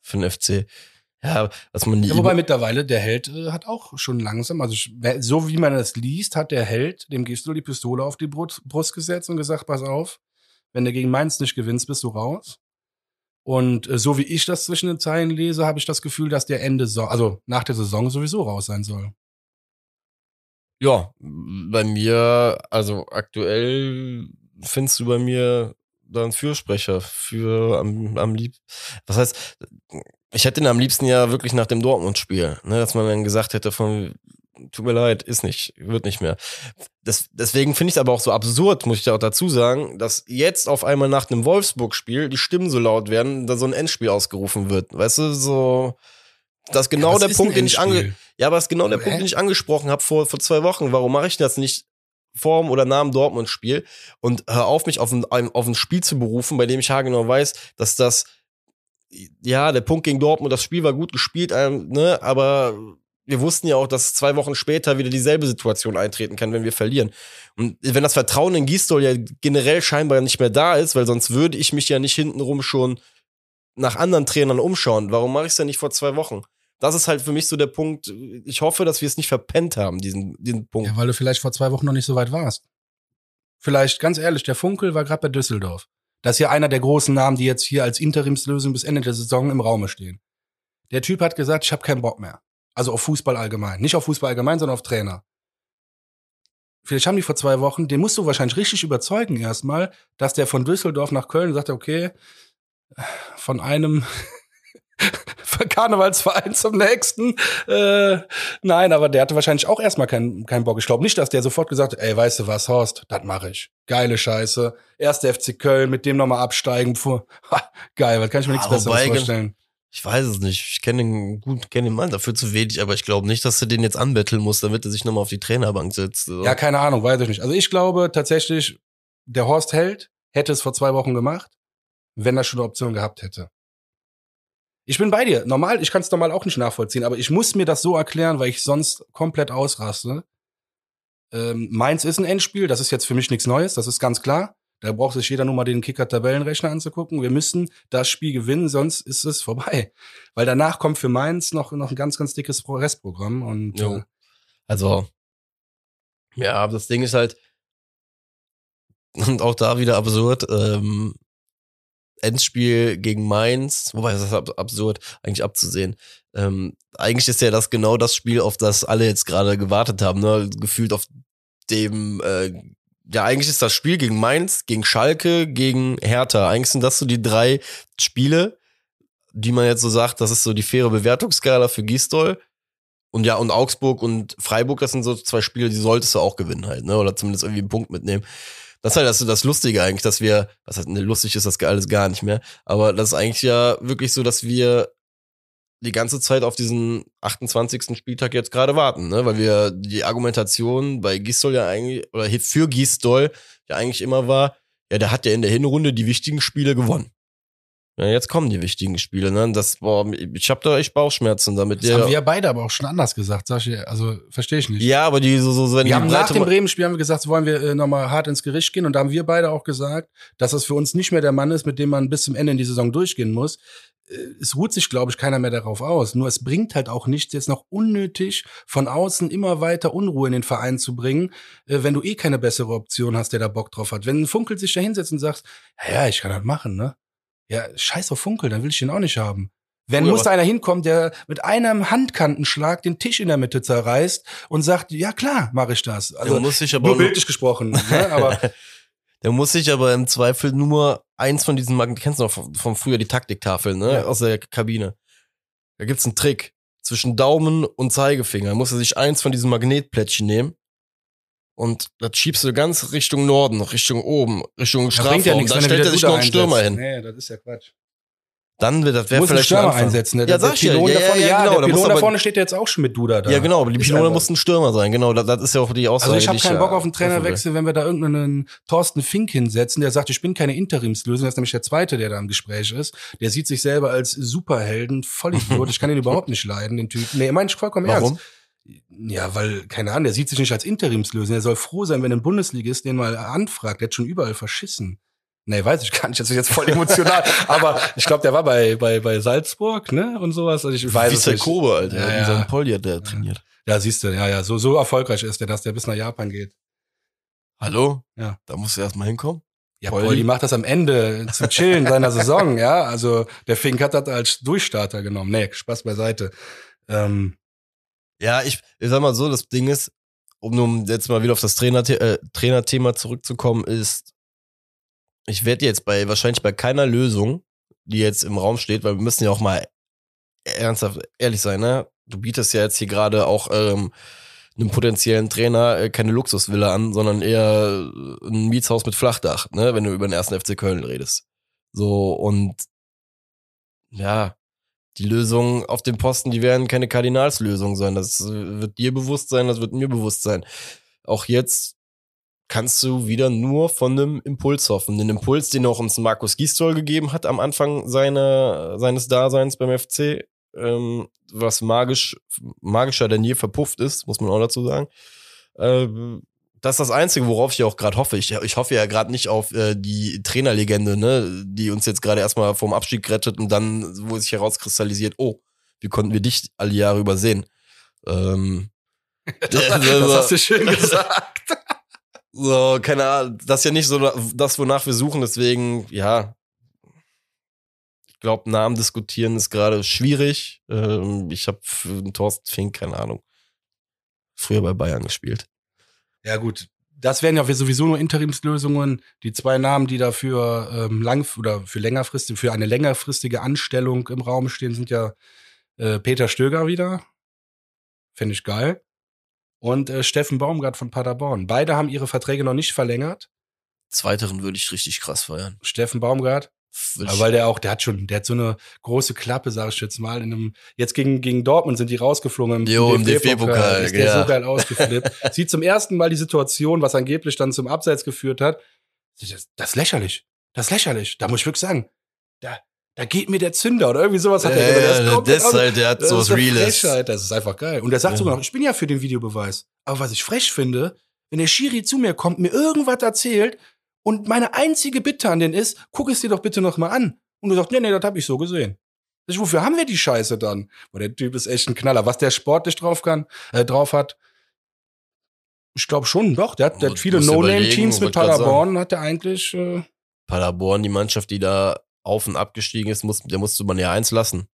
für den FC. Ja, was man ja, wobei mittlerweile der Held äh, hat auch schon langsam, also so wie man das liest, hat der Held dem Gistel die Pistole auf die Brust, Brust gesetzt und gesagt, pass auf, wenn du gegen Mainz nicht gewinnst, bist du raus. Und äh, so wie ich das zwischen den Zeilen lese, habe ich das Gefühl, dass der Ende, so also nach der Saison sowieso raus sein soll. Ja, bei mir, also aktuell findest du bei mir da einen Fürsprecher für am, am lieb. Was heißt, ich hätte ihn am liebsten ja wirklich nach dem Dortmund-Spiel, ne, dass man dann gesagt hätte von, tut mir leid, ist nicht, wird nicht mehr. Das, deswegen finde ich es aber auch so absurd, muss ich auch dazu sagen, dass jetzt auf einmal nach einem Wolfsburg-Spiel die Stimmen so laut werden, da so ein Endspiel ausgerufen wird. Weißt du, so das ist genau ja, der Punkt, den ich ange ja, aber das ist genau der Punkt, den ich angesprochen habe vor vor zwei Wochen. Warum mache ich das nicht vorm oder nach dem Dortmund-Spiel und hör auf mich auf ein, auf ein Spiel zu berufen, bei dem ich haargenau weiß, dass das ja der Punkt gegen Dortmund, das Spiel war gut gespielt, ähm, ne, aber wir wussten ja auch, dass zwei Wochen später wieder dieselbe Situation eintreten kann, wenn wir verlieren. Und wenn das Vertrauen in Gistol ja generell scheinbar nicht mehr da ist, weil sonst würde ich mich ja nicht hintenrum schon nach anderen Trainern umschauen. Warum mache ich es denn nicht vor zwei Wochen? Das ist halt für mich so der Punkt. Ich hoffe, dass wir es nicht verpennt haben, diesen, diesen Punkt. Ja, weil du vielleicht vor zwei Wochen noch nicht so weit warst. Vielleicht, ganz ehrlich, der Funkel war gerade bei Düsseldorf. Das ist ja einer der großen Namen, die jetzt hier als Interimslösung bis Ende der Saison im Raume stehen. Der Typ hat gesagt, ich habe keinen Bock mehr. Also auf Fußball allgemein. Nicht auf Fußball allgemein, sondern auf Trainer. Vielleicht haben die vor zwei Wochen, den musst du wahrscheinlich richtig überzeugen erstmal, dass der von Düsseldorf nach Köln sagt, okay, von einem Karnevalsverein zum nächsten. Äh, nein, aber der hatte wahrscheinlich auch erstmal keinen keinen Bock. Ich glaube nicht, dass der sofort gesagt hat, ey, weißt du was, Horst, das mache ich. Geile Scheiße. Erste FC Köln, mit dem nochmal absteigen. Puh, ha, geil, was kann ich mir nichts Besseres vorstellen. Ich weiß es nicht. Ich kenne den gut, kenne den Mann dafür zu wenig, aber ich glaube nicht, dass du den jetzt anbetteln musst, damit er sich nochmal auf die Trainerbank setzt. So. Ja, keine Ahnung, weiß ich nicht. Also ich glaube tatsächlich, der Horst Held hätte es vor zwei Wochen gemacht, wenn er schon eine Option gehabt hätte. Ich bin bei dir. Normal, ich kann es normal auch nicht nachvollziehen, aber ich muss mir das so erklären, weil ich sonst komplett ausraste. Ähm, Mainz ist ein Endspiel, das ist jetzt für mich nichts Neues, das ist ganz klar. Da braucht sich jeder nur mal den Kicker-Tabellenrechner anzugucken. Wir müssen das Spiel gewinnen, sonst ist es vorbei. Weil danach kommt für Mainz noch, noch ein ganz, ganz dickes Restprogramm. Und, Jo. äh, Also, ja, aber das Ding ist halt, und auch da wieder absurd, ähm, Endspiel gegen Mainz, wobei das ist ab- absurd, eigentlich abzusehen. Ähm, eigentlich ist ja das genau das Spiel, auf das alle jetzt gerade gewartet haben, ne? Gefühlt auf dem, äh, ja, eigentlich ist das Spiel gegen Mainz, gegen Schalke, gegen Hertha. Eigentlich sind das so die drei Spiele, die man jetzt so sagt, das ist so die faire Bewertungsskala für Gisdol. Und ja, und Augsburg und Freiburg, das sind so zwei Spiele, die solltest du auch gewinnen halt, ne? Oder zumindest irgendwie einen Punkt mitnehmen. Das ist halt das, das Lustige eigentlich, dass wir, was heißt, ne, lustig ist das alles gar nicht mehr, aber das ist eigentlich ja wirklich so, dass wir die ganze Zeit auf diesen 28. Spieltag jetzt gerade warten, ne? Weil wir die Argumentation bei Gisdol ja eigentlich, oder für Gisdol ja eigentlich immer war, ja, der hat ja in der Hinrunde die wichtigen Spiele gewonnen. Ja, jetzt kommen die wichtigen Spiele, ne? Das, boah, ich hab da echt Bauchschmerzen damit. das haben wir ja beide aber auch schon anders gesagt, sag ich, also verstehe ich nicht. ja, aber die so, so, so die Wir haben nach dem Bremen-Spiel haben wir gesagt, wollen wir äh, nochmal hart ins Gericht gehen. Und da haben wir beide auch gesagt, dass das für uns nicht mehr der Mann ist, mit dem man bis zum Ende in die Saison durchgehen muss. Äh, Es ruht sich, glaube ich, keiner mehr darauf aus. Nur es bringt halt auch nichts, jetzt noch unnötig von außen immer weiter Unruhe in den Verein zu bringen, äh, wenn du eh keine bessere Option hast, der da Bock drauf hat. Wenn ein Funkel sich da hinsetzt und sagt, ja, ja, ich kann das machen, ne? Ja, scheiß auf Funkel, dann will ich den auch nicht haben. Wenn Cool, muss da einer hinkommen, der mit einem Handkantenschlag den Tisch in der Mitte zerreißt und sagt, ja klar, mache ich das. Also der muss sich aber nur bildlich gesprochen, ne? aber der muss sich aber im Zweifel nur eins von diesen Magneten, kennst du noch von, von früher die Taktiktafeln, ne? Ja. Aus der Kabine. Da gibt's einen Trick. Zwischen Daumen und Zeigefinger muss er sich eins von diesen Magnetplättchen nehmen. Und das schiebst du ganz Richtung Norden, Richtung oben, Richtung bringt ja Strafraum. nichts, dann stellt er sich noch einen Stürmer einsetzt. hin. Nee, das ist ja Quatsch. Dann wird das wäre vielleicht ein Stürmer Anfang. einsetzen. Der, Ja, der sag ich ja. Pylon Ja, da vorne, ja, ja, genau, der der muss Pylon da aber- vorne steht ja jetzt auch schon mit Duda da. Ja, genau, aber die Pylone muss ein Stürmer sein, genau. Das, das ist ja auch die Aussage. Also ich habe keinen ja Bock auf einen. Trainerwechsel, wenn wir da irgendeinen Thorsten Fink hinsetzen, der sagt, ich bin keine Interimslösung. Das ist nämlich der Zweite, der da im Gespräch ist. Der sieht sich selber als Superhelden, Vollidiot. Ich kann ihn überhaupt nicht leiden, den Typen. Nee, meine ich vollkommen Warum? ernst. Ja, weil, keine Ahnung, der sieht sich nicht als Interimslösung. Er soll froh sein, wenn ein Bundesligist den mal anfragt. Der hat schon überall verschissen. Nee, weiß ich gar nicht. Das ist jetzt voll emotional. Aber ich glaube, der war bei, bei, bei Salzburg, ne? Und sowas. Also ich weiß es Vissel nicht. Kobe, Alter. Ja, Ja, ja. Sein Polly hat der trainiert. Ja, siehst du, ja, ja. So, so erfolgreich ist der, dass der bis nach Japan geht. Hallo? Ja. Da musst du erst mal hinkommen. Ja, Poldi. Poldi macht das am Ende zum Chillen seiner Saison, ja. Also der Fink hat das als Durchstarter genommen. Nee, Spaß beiseite. Ähm, Ja, ich, ich sag mal so, das Ding ist, um nun jetzt mal wieder auf das Trainer, äh, Trainerthema zurückzukommen, ist, ich werde jetzt bei, wahrscheinlich bei keiner Lösung, die jetzt im Raum steht, weil wir müssen ja auch mal ernsthaft ehrlich sein, ne? Du bietest ja jetzt hier gerade auch ähm, einem potenziellen Trainer äh, keine Luxusvilla an, sondern eher äh, ein Mietshaus mit Flachdach, ne? Wenn du über den ersten FC Köln redest. So, und ja, die Lösungen auf dem Posten, die werden keine Kardinalslösung sein. Das äh, wird dir bewusst sein, das wird mir bewusst sein. Auch jetzt kannst du wieder nur von einem Impuls hoffen. Den Impuls, den auch uns Markus Gisdol gegeben hat am Anfang seiner, seines Daseins beim FC, ähm, was magisch, magischer denn je verpufft ist, muss man auch dazu sagen. Ähm, das ist das Einzige, worauf ich auch gerade hoffe. Ich, ich hoffe ja gerade nicht auf äh, die Trainerlegende, ne, die uns jetzt gerade erstmal vom Abstieg gerettet und dann, wo sich herauskristallisiert, oh, wie konnten wir dich alle Jahre übersehen? Ähm, das, das hast du schön gesagt. so, keine Ahnung, das ist ja nicht so das, wonach wir suchen, deswegen, ja. Ich glaube, Namen diskutieren ist gerade schwierig. Ähm, ich habe für den Thorsten Fink, keine Ahnung, früher bei Bayern gespielt. Ja, gut. Das wären ja sowieso nur Interimslösungen. Die zwei Namen, die dafür ähm, lang oder für längerfristig, für eine längerfristige Anstellung im Raum stehen, sind ja äh, Peter Stöger wieder. Finde ich geil. Und äh, Steffen Baumgart von Paderborn. Beide haben ihre Verträge noch nicht verlängert. Zweiteren würde ich richtig krass feiern. Steffen Baumgart, Ja, weil der auch, der hat schon, der hat so eine große Klappe, sag ich jetzt mal. In einem, jetzt gegen, gegen Dortmund sind die rausgeflogen im Jo, DFB-Pokal, Ist der ja. so geil ausgeflippt. Sieht zum ersten Mal die Situation, was angeblich dann zum Abseits geführt hat. Das, das ist lächerlich. Das ist lächerlich. Da muss ich wirklich sagen, da, da geht mir der Zünder oder irgendwie sowas hat ja, er ja, Das aus- halt, der hat das ist eine Reales. Das ist einfach geil. Und er sagt Ja. sogar noch, ich bin ja für den Videobeweis. Aber was ich frech finde, wenn der Schiri zu mir kommt, mir irgendwas erzählt Und meine einzige Bitte an den ist, guck es dir doch bitte noch mal an. Und du sagst, nee, nee, das habe ich so gesehen. Ich, wofür haben wir die Scheiße dann? Boah, der Typ ist echt ein Knaller. Was der sportlich drauf kann, äh, drauf hat, ich glaube schon, doch. Der hat, der hat viele Musst No-Name-Teams mit Paderborn, hat er eigentlich. Äh, Paderborn, die Mannschaft, die da auf und abgestiegen ist, muss, der musste man ja eins lassen.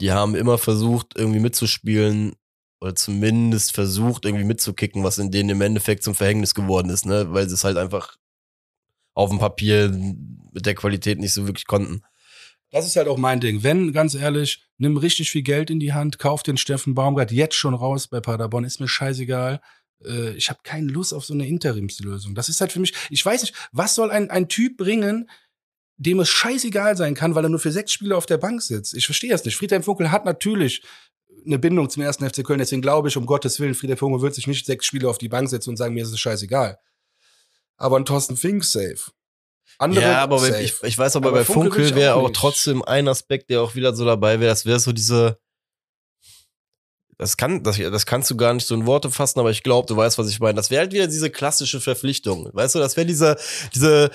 Die haben immer versucht, irgendwie mitzuspielen oder zumindest versucht, irgendwie mitzukicken, was in denen im Endeffekt zum Verhängnis geworden ist, ne? Weil sie es halt einfach auf dem Papier mit der Qualität nicht so wirklich konnten. das ist halt auch mein Ding. Wenn, ganz ehrlich, nimm richtig viel Geld in die Hand, kauf den Steffen Baumgart jetzt schon raus bei Paderborn, ist mir scheißegal. Äh, Ich habe keine Lust auf so eine Interimslösung. Das ist halt für mich, ich weiß nicht, was soll ein, ein Typ bringen, dem es scheißegal sein kann, weil er nur für sechs Spiele auf der Bank sitzt. Ich verstehe das nicht. Friedhelm Funkel hat natürlich eine Bindung zum ersten FC Köln, deswegen glaube ich, um Gottes Willen, Friedhelm Funkel wird sich nicht sechs Spiele auf die Bank setzen und sagen, mir ist es scheißegal. Aber ein Thorsten Fink safe. Andere ja, aber safe. ich, ich weiß aber, Aber bei Funkel Funkel wäre auch trotzdem ein Aspekt, der auch wieder so dabei wäre. Das wäre so diese. Das kann, das, das kannst du gar nicht so in Worte fassen, aber ich glaube, du weißt, was ich meine. Das wäre halt wieder diese klassische Verpflichtung. Weißt du, das wäre diese, diese,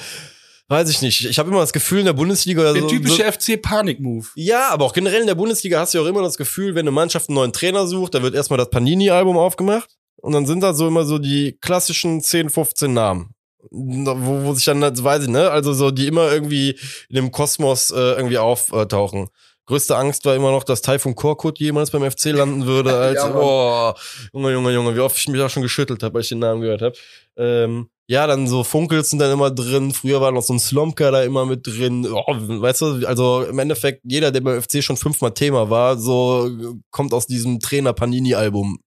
weiß ich nicht. Ich habe immer das Gefühl in der Bundesliga oder der so, typische so, FC-Panik-Move. Ja, aber auch generell in der Bundesliga hast du ja auch immer das Gefühl, wenn eine Mannschaft einen neuen Trainer sucht, da wird erstmal das Panini-Album aufgemacht und dann sind da so immer so die klassischen 10, 15 Namen. Wo, wo sich dann, weiß ich, ne, also so, die immer irgendwie in dem Kosmos äh, irgendwie auftauchen. Größte Angst war immer noch, dass Taifun Korkut jemals beim FC landen würde. Als, Ja, boah, Junge, Junge, Junge, wie oft ich mich auch schon geschüttelt habe, als ich den Namen gehört habe. Ähm, ja, dann so Funkels sind dann immer drin. Früher war noch so ein Slomka da immer mit drin. Oh, weißt du, also im Endeffekt, jeder, der beim FC schon fünfmal Thema war, so kommt aus diesem Trainer-Panini-Album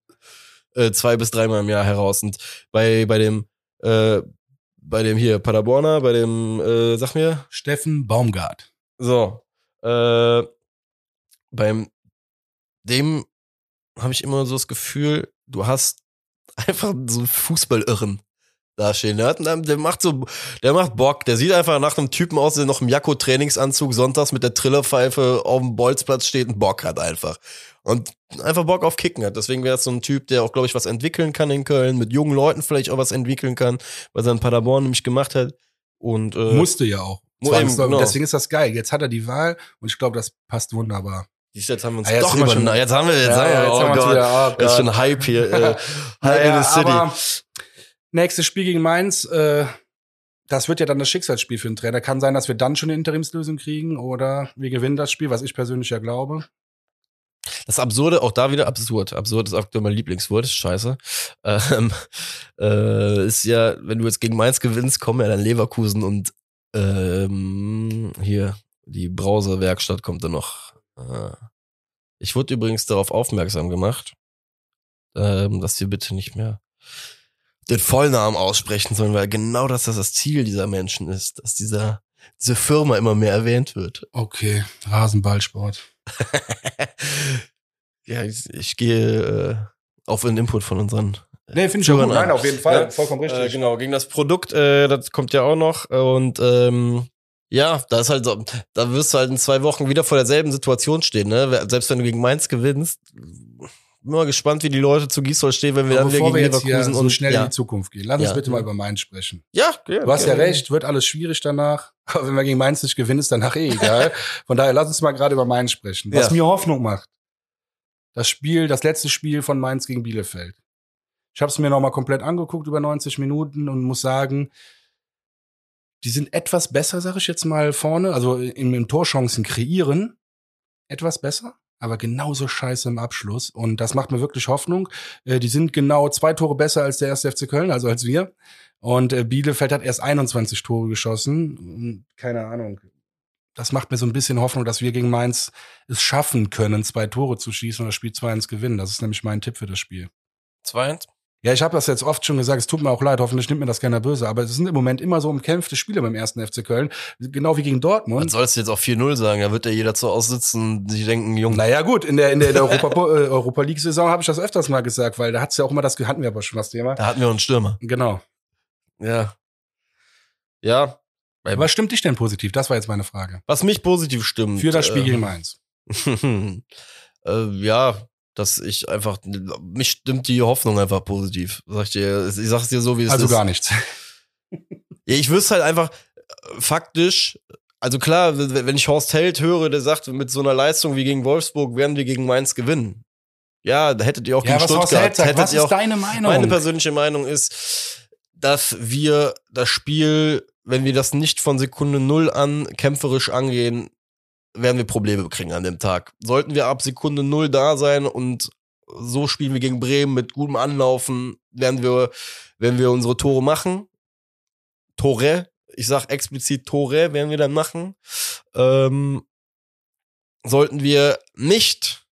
äh, zwei bis dreimal im Jahr heraus. Und bei, bei dem, äh, bei dem hier Paderborner, bei dem, äh, sag mir, Steffen Baumgart. so, äh, beim dem habe ich immer so das Gefühl, du hast einfach so einen Fußballirren dastehen. Der, hat, der macht so, der macht Bock. Der sieht einfach nach einem Typen aus, der noch im Jakko-Trainingsanzug sonntags mit der Trillerpfeife auf dem Bolzplatz steht und Bock hat einfach. Und einfach Bock auf Kicken hat. Deswegen wäre es so ein Typ, der auch, glaube ich, was entwickeln kann in Köln, mit jungen Leuten vielleicht auch was entwickeln kann, was er in Paderborn nämlich gemacht hat. Und äh, Musste ja auch. Eben, genau. Deswegen ist das geil. Jetzt hat er die Wahl und ich glaube, das passt wunderbar. Jetzt haben wir uns Ah, jetzt doch wir über. schon- jetzt haben wir, jetzt haben wir, Ja, oh haben wir's Gott. wieder. Oh Das ist Gott. schon Hype hier. Äh, Hype Naja, in the City. Nächstes Spiel gegen Mainz, äh, das wird ja dann das Schicksalsspiel für den Trainer. Kann sein, dass wir dann schon eine Interimslösung kriegen oder wir gewinnen das Spiel, was ich persönlich ja glaube. Das Absurde, auch da wieder absurd. Absurd ist aktuell mein Lieblingswort, ist scheiße. Ähm, äh, ist ja, wenn du jetzt gegen Mainz gewinnst, kommen ja dann Leverkusen und ähm, hier, die Brausewerkstatt kommt dann noch. Äh, ich wurde übrigens darauf aufmerksam gemacht, ähm, dass wir bitte nicht mehr den Vollnamen aussprechen sollen, weil genau das, das das Ziel dieser Menschen ist, dass dieser, diese Firma immer mehr erwähnt wird. Okay, Rasenballsport. ja, ich, ich gehe äh, auf den Input von unseren. Nee, finde ich gut. Nein, auf jeden Fall. Ja. Vollkommen richtig. Äh, genau, gegen das Produkt, äh, das kommt ja auch noch. Und ähm, ja, da ist halt so, da wirst du halt in zwei Wochen wieder vor derselben Situation stehen, ne? Selbst wenn du gegen Mainz gewinnst. Bin mal gespannt, wie die Leute zu Gisdol stehen, wenn wir Aber dann wieder bevor wir gegen jetzt hier Leverkusen so und schnell ja. in die Zukunft gehen, lass Ja. uns bitte mal über Mainz sprechen. Ja, ja, Du hast ja recht, wird alles schwierig danach. Aber wenn wir gegen Mainz nicht gewinnen, ist danach eh egal. Von daher lass uns mal gerade über Mainz sprechen. Was mir Hoffnung macht. Das Spiel, das letzte Spiel von Mainz gegen Bielefeld. Ich habe es mir nochmal komplett angeguckt über 90 Minuten und muss sagen, die sind etwas besser, sag ich jetzt mal vorne, also im, im Torchancen kreieren, etwas besser, aber genauso scheiße im Abschluss. Und das macht mir wirklich Hoffnung. Äh, die sind genau zwei Tore besser als der erste FC Köln, also als wir. Und äh, Bielefeld hat erst 21 Tore geschossen. Und Keine Ahnung. Das macht mir so ein bisschen Hoffnung, dass wir gegen Mainz es schaffen können, zwei Tore zu schießen und das Spiel 2-1 gewinnen. Das ist nämlich mein Tipp für das Spiel. 2-1. Ja, ich habe das jetzt oft schon gesagt, es tut mir auch leid, hoffentlich nimmt mir das keiner böse, aber es sind im Moment immer so umkämpfte Spiele beim ersten FC Köln, genau wie gegen Dortmund. sollst du jetzt auch 4-0 sagen, da wird ja jeder zu aussitzen, die denken, Junge, Naja, gut, in der, in der, in der Europa, äh, Europa League-Saison habe ich das öfters mal gesagt, weil da hat's ja auch immer das, hatten wir aber schon das Thema. da hatten wir einen Stürmer. Genau. Ja. Ja. Was stimmt dich denn positiv? Das war jetzt meine Frage. Was mich positiv stimmt. Für das Spiel äh, gegen Mainz. äh, ja, dass ich einfach, mich stimmt die Hoffnung einfach positiv. Sag ich dir, ich sag's dir so, wie es Also ist. gar nichts. Ja, ich wüsste halt einfach faktisch, also klar, wenn ich Horst Held höre, der sagt, mit so einer Leistung wie gegen Wolfsburg werden wir gegen Mainz gewinnen. Ja, da hättet ihr auch Ja, gegen was Horst Stuttgart. Held sagt, hättet was ist auch, deine Meinung? meine persönliche Meinung ist, dass wir das Spiel, wenn wir das nicht von Sekunde null an kämpferisch angehen, werden wir Probleme kriegen an dem Tag. Sollten wir ab Sekunde null da sein und so spielen wir gegen Bremen mit gutem Anlaufen, werden wir, werden wir unsere Tore machen. Tore, ich sag explizit Tore werden wir dann machen. Ähm, sollten wir nicht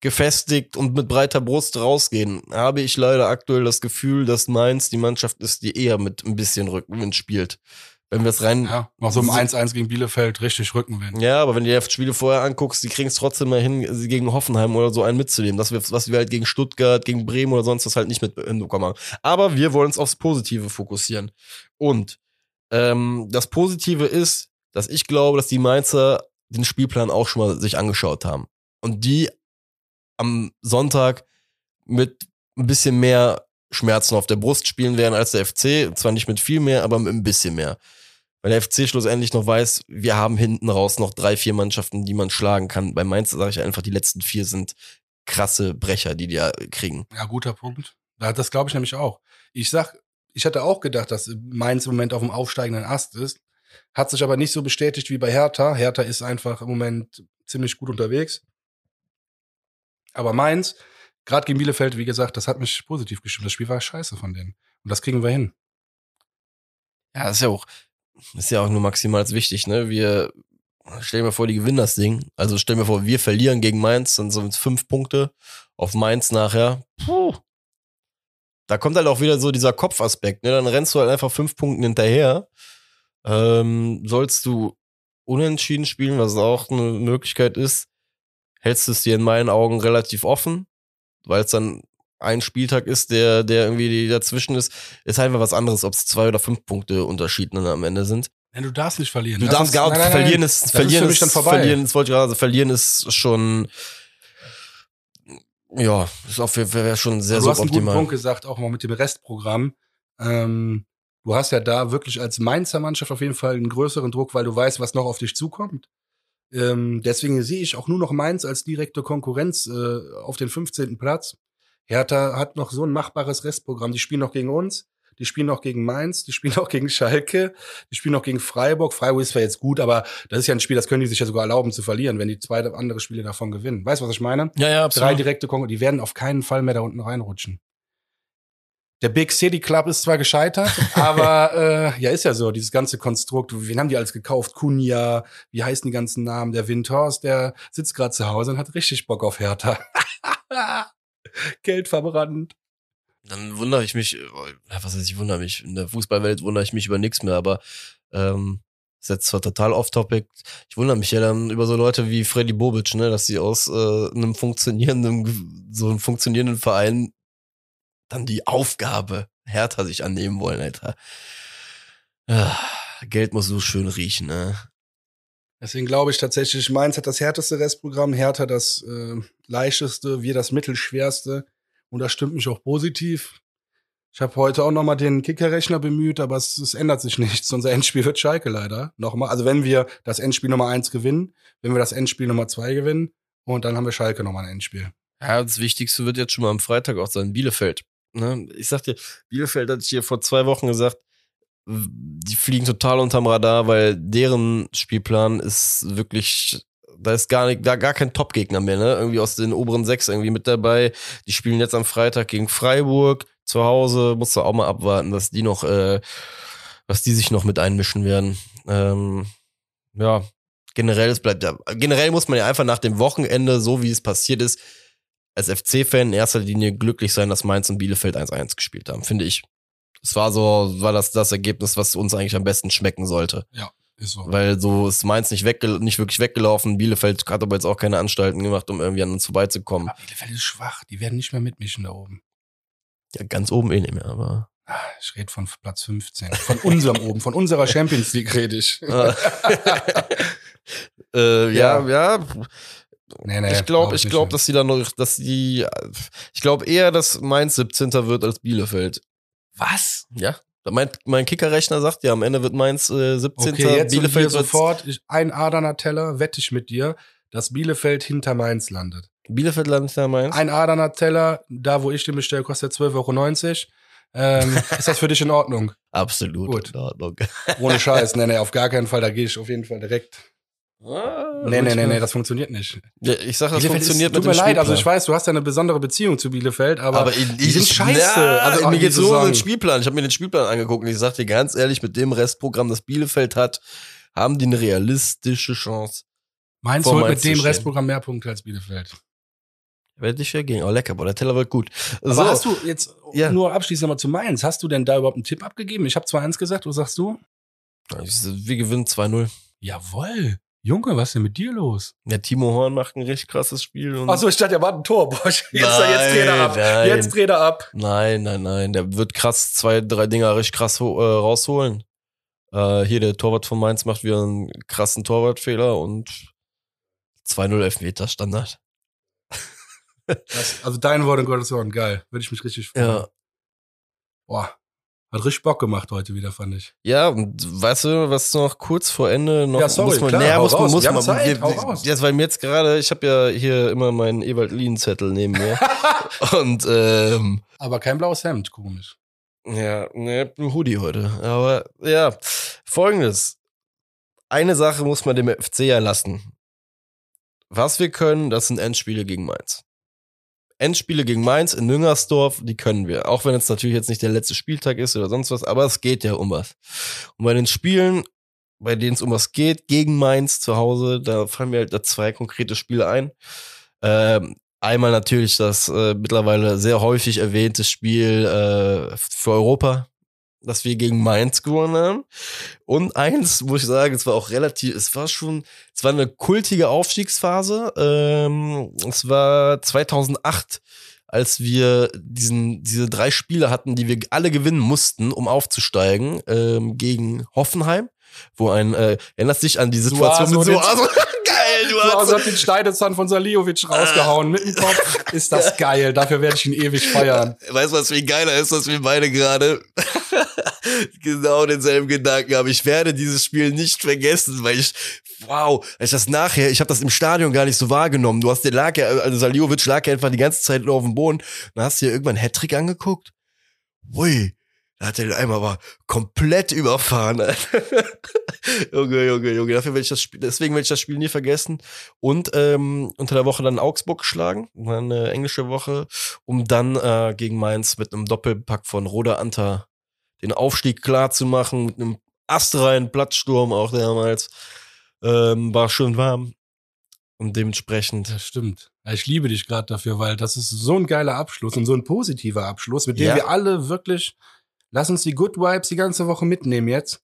gefestigt und mit breiter Brust rausgehen, habe ich leider aktuell das Gefühl, dass Mainz die Mannschaft ist, die eher mit ein bisschen Rückenwind spielt. Wenn wir es rein ja, noch so im So- 1-1 gegen Bielefeld richtig Rückenwind. ja, aber wenn du dir die Spiele vorher anguckst, die kriegen es trotzdem mal hin, sie gegen Hoffenheim oder so einen mitzunehmen. Das wir, was wir halt gegen Stuttgart, gegen Bremen oder sonst was halt nicht mit hinbekommen haben. Aber wir wollen uns aufs Positive fokussieren. Und ähm, das Positive ist, dass ich glaube, dass die Mainzer den Spielplan auch schon mal sich angeschaut haben. Und die am Sonntag mit ein bisschen mehr Schmerzen auf der Brust spielen werden als der FC. Zwar nicht mit viel mehr, aber mit ein bisschen mehr. Weil der FC schlussendlich noch weiß, wir haben hinten raus noch drei, vier Mannschaften, die man schlagen kann. Bei Mainz sage ich einfach, die letzten vier sind krasse Brecher, die die ja kriegen. Ja, guter Punkt. Das glaube ich nämlich auch. Ich sag, ich hatte auch gedacht, dass Mainz im Moment auf dem aufsteigenden Ast ist. Hat sich aber nicht so bestätigt wie bei Hertha. Hertha ist einfach im Moment ziemlich gut unterwegs. Aber Mainz, gerade gegen Bielefeld, wie gesagt, das hat mich positiv gestimmt. Das Spiel war scheiße von denen. Und das kriegen wir hin. Ja, das ist ja auch, ist ja auch nur maximal wichtig, ne? Wir, stell dir mal vor, die gewinnen das Ding. Also stell dir vor, wir verlieren gegen Mainz, dann sind es fünf Punkte auf Mainz nachher. Puh. Da kommt halt auch wieder so dieser Kopfaspekt, ne? Dann rennst du halt einfach fünf Punkten hinterher. Ähm, sollst du unentschieden spielen, was auch eine Möglichkeit ist, hältst du es dir in meinen Augen relativ offen, weil es dann ein Spieltag ist, der, der irgendwie dazwischen ist, ist halt einfach was anderes, ob es zwei oder fünf Punkte Unterschied dann am Ende sind. Nein, du darfst nicht verlieren. Du Das darfst ist- gar nein. verlieren ist, Das verlieren ist für mich dann vorbei. verlieren, das wollte ich gerade, sagen, verlieren ist schon, ja, ist auf jeden Fall wäre schon sehr, du sehr hast einen guten optimal. Punkt gesagt, auch mal mit dem Restprogramm. Ähm, du hast ja da wirklich als Mainzer Mannschaft auf jeden Fall einen größeren Druck, weil du weißt, was noch auf dich zukommt. Ähm, deswegen sehe ich auch nur noch Mainz als direkte Konkurrenz äh, auf den 15. Platz. Hertha hat noch so ein machbares Restprogramm. Die spielen noch gegen uns, die spielen noch gegen Mainz, die spielen auch gegen Schalke, die spielen noch gegen Freiburg. Freiburg ist zwar jetzt gut, aber das ist ja ein Spiel, das können die sich ja sogar erlauben zu verlieren, wenn die zwei andere Spiele davon gewinnen. Weißt du, was ich meine? Ja, ja, drei direkte Konkurrenten, die werden auf keinen Fall mehr da unten reinrutschen. Der Big City Club ist zwar gescheitert, aber äh, ja, ist ja so, dieses ganze Konstrukt. Wen haben die alles gekauft? Kunja, wie heißen die ganzen Namen? Der Windhorst, der sitzt gerade zu Hause und hat richtig Bock auf Hertha. Geld verbrannt. Dann wundere ich mich, äh, was heißt, ich wundere mich, in der Fußballwelt wundere ich mich über nichts mehr, aber ähm, ist jetzt zwar total off-topic. Ich wundere mich ja dann über so Leute wie Freddy Bobic, ne, dass sie aus äh, einem funktionierenden, so einem funktionierenden Verein dann die Aufgabe Hertha sich annehmen wollen, Alter. Ah, Geld muss so schön riechen, ne? Deswegen glaube ich tatsächlich, Mainz hat das härteste Restprogramm, Hertha das äh, leichteste, wir das mittelschwerste. Und das stimmt mich auch positiv. Ich habe heute auch nochmal den Kickerrechner bemüht, aber es, es ändert sich nichts. Unser Endspiel wird Schalke leider. Nochmal. Also wenn wir das Endspiel Nummer eins gewinnen, wenn wir das Endspiel Nummer zwei gewinnen und dann haben wir Schalke nochmal ein Endspiel. Ja, das Wichtigste wird jetzt schon mal am Freitag auch sein, Bielefeld. Ne? Ich sag dir, Bielefeld hatte ich hier vor zwei Wochen gesagt, die fliegen total unterm Radar, weil deren Spielplan ist wirklich, da ist gar nicht, gar, gar kein Top-Gegner mehr, ne? Irgendwie aus den oberen sechs irgendwie mit dabei. Die spielen jetzt am Freitag gegen Freiburg zu Hause, musst du auch mal abwarten, dass die noch, äh, was die sich noch mit einmischen werden. Ähm, ja, generell, es bleibt ja, generell muss man ja einfach nach dem Wochenende, so wie es passiert ist, als FC-Fan in erster Linie glücklich sein, dass Mainz und Bielefeld 1-1 gespielt haben, finde ich. Es war so, war das das Ergebnis, was uns eigentlich am besten schmecken sollte. Ist so. Weil so ist Mainz nicht, wegge nicht wirklich weggelaufen. Bielefeld hat aber jetzt auch keine Anstalten gemacht, um irgendwie an uns vorbeizukommen. Aber Bielefeld ist schwach. Die werden nicht mehr mitmischen da oben. Ja, ganz oben eh nicht mehr, aber. Ah, Ich rede von Platz 15. Von unserem oben, von unserer Champions League rede ich. äh, ja, ja. Nee, nee, ich glaube, ich glaube, dass sie dann noch, dass die, ich glaube eher, dass Mainz 17. wird als Bielefeld. Was? Ja, Mein, mein Kickerrechner sagt ja, am Ende wird Mainz äh, 17. Okay, jetzt Bielefeld wird- sofort ich, ein Aderner Teller, wette ich mit dir, dass Bielefeld hinter Mainz landet. Bielefeld landet ja Mainz. Ein Aderner Teller, da wo ich den bestelle, kostet 12,90 Euro. Ähm, ist das für dich in Ordnung? Absolut Gut. in Ordnung. Ohne Scheiß. Nee, nee, auf gar keinen Fall. Da gehe ich auf jeden Fall direkt. Ah, Nee, nee, nee, nee, das funktioniert nicht. Ja, ich sag, das Bielefeld funktioniert ist, tut mit dem mir leid, also ich Spielplan. weiß, du hast ja eine besondere Beziehung zu Bielefeld, aber, aber in, die sind scheiße. Ja, Also also mir geht's nur um den. Spielplan. Ich habe mir den Spielplan angeguckt und ich sag dir ganz ehrlich, mit dem Restprogramm, das Bielefeld hat, haben die eine realistische Chance. Mainz vor holt Mainz mit dem stehen. Restprogramm mehr Punkte als Bielefeld. Werde ich dagegen. Oh, lecker, boah, der Teller wird gut. Aber So. hast du jetzt Ja. nur abschließend nochmal zu Mainz, hast du denn da überhaupt einen Tipp abgegeben? Ich habe zwar eins gesagt, was sagst du? Wir gewinnen 2-0. Jawoll. Junge, was ist denn mit dir los? Der Timo Horn macht ein richtig krasses Spiel. Und Achso, ich dachte, ja, war ein Tor. Boah, jetzt, Nein, jetzt dreht er ab. nein. Jetzt dreht er ab. Nein, nein, nein. Der wird krass zwei, drei Dinger richtig krass äh, rausholen. Äh, hier, der Torwart von Mainz macht wieder einen krassen Torwartfehler und 2-0 Elfmeter Standard. Das, also dein Wort in Gottes Ohren, geil. Würde ich mich richtig freuen. Ja. Boah. Hat richtig Bock gemacht heute wieder, fand ich. Ja, und weißt du, was noch kurz vor Ende noch Ja, sorry, muss man, klar, muss man, raus. muss man, Zeit, wir- jetzt, weil mir jetzt gerade, ich habe ja hier immer meinen Ewald Lien Zettel neben mir und ähm, Aber kein blaues Hemd, komisch. Ja, ne, ein Hoodie heute. Aber ja, folgendes. Eine Sache muss man dem FC ja lassen. Was wir können, das sind Endspiele gegen Mainz. Endspiele gegen Mainz in Nüngersdorf, die können wir. Auch wenn es natürlich jetzt nicht der letzte Spieltag ist oder sonst was, aber es geht ja um was. Und bei den Spielen, bei denen es um was geht, gegen Mainz zu Hause, da fallen mir halt da zwei konkrete Spiele ein. Ähm, einmal natürlich das äh, mittlerweile sehr häufig erwähnte Spiel äh, für Europa, das wir gegen Mainz gewonnen haben. Und eins, muss ich sagen, es war auch relativ, es war schon, es war eine kultige Aufstiegsphase. Ähm, es war 2008, als wir diesen, diese drei Spiele hatten, die wir alle gewinnen mussten, um aufzusteigen, ähm, gegen Hoffenheim, wo ein, äh, erinnerst dich an die Situation mit Suazo, so, also, geil, du So, hast also hat den Schneiderzahn von Saliovic rausgehauen mit dem Kopf. Ist das geil. Dafür werde ich ihn ewig feiern. Weißt du, was viel geiler ist, dass wir beide gerade genau denselben Gedanken haben. Ich werde dieses Spiel nicht vergessen, weil ich, wow, ich das nachher, ich habe das im Stadion gar nicht so wahrgenommen. Du hast den lag ja, also Saliovic lag ja einfach die ganze Zeit nur auf dem Boden. Dann hast du dir irgendwann einen Hattrick angeguckt. Ui, da hat er den einmal aber komplett überfahren. Junge, Junge, Junge. Dafür will ich das Spiel, deswegen will ich das Spiel nie vergessen. Und ähm, unter der Woche dann Augsburg geschlagen, eine englische Woche, um dann äh, gegen Mainz mit einem Doppelpack von Roda Anta den Aufstieg klar zu machen, mit einem astreinen Platzsturm auch damals. Ähm, war schön warm. Und dementsprechend. Das stimmt. Ich liebe dich gerade dafür, weil das ist so ein geiler Abschluss und so ein positiver Abschluss, mit dem Ja. wir alle wirklich, lass uns die Good Vibes die ganze Woche mitnehmen jetzt.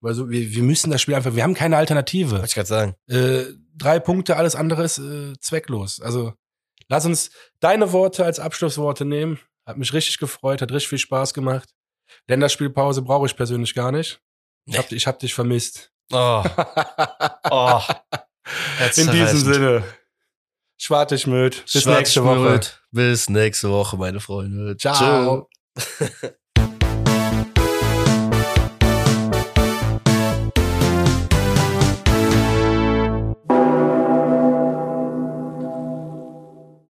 Weil so, wir, wir müssen das Spiel einfach, wir haben keine Alternative. Wollte ich gerade sagen. Äh, drei Punkte, alles andere ist äh, zwecklos. Also lass uns deine Worte als Abschlussworte nehmen. Hat mich richtig gefreut, hat richtig viel Spaß gemacht. Länderspielpause brauche ich persönlich gar nicht. Ich hab, ich hab dich vermisst. Oh, oh. In diesem Sinne. Schwarte Schmöd. Bis nächste Woche. Bis nächste Woche, meine Freunde. Ciao. Tschö.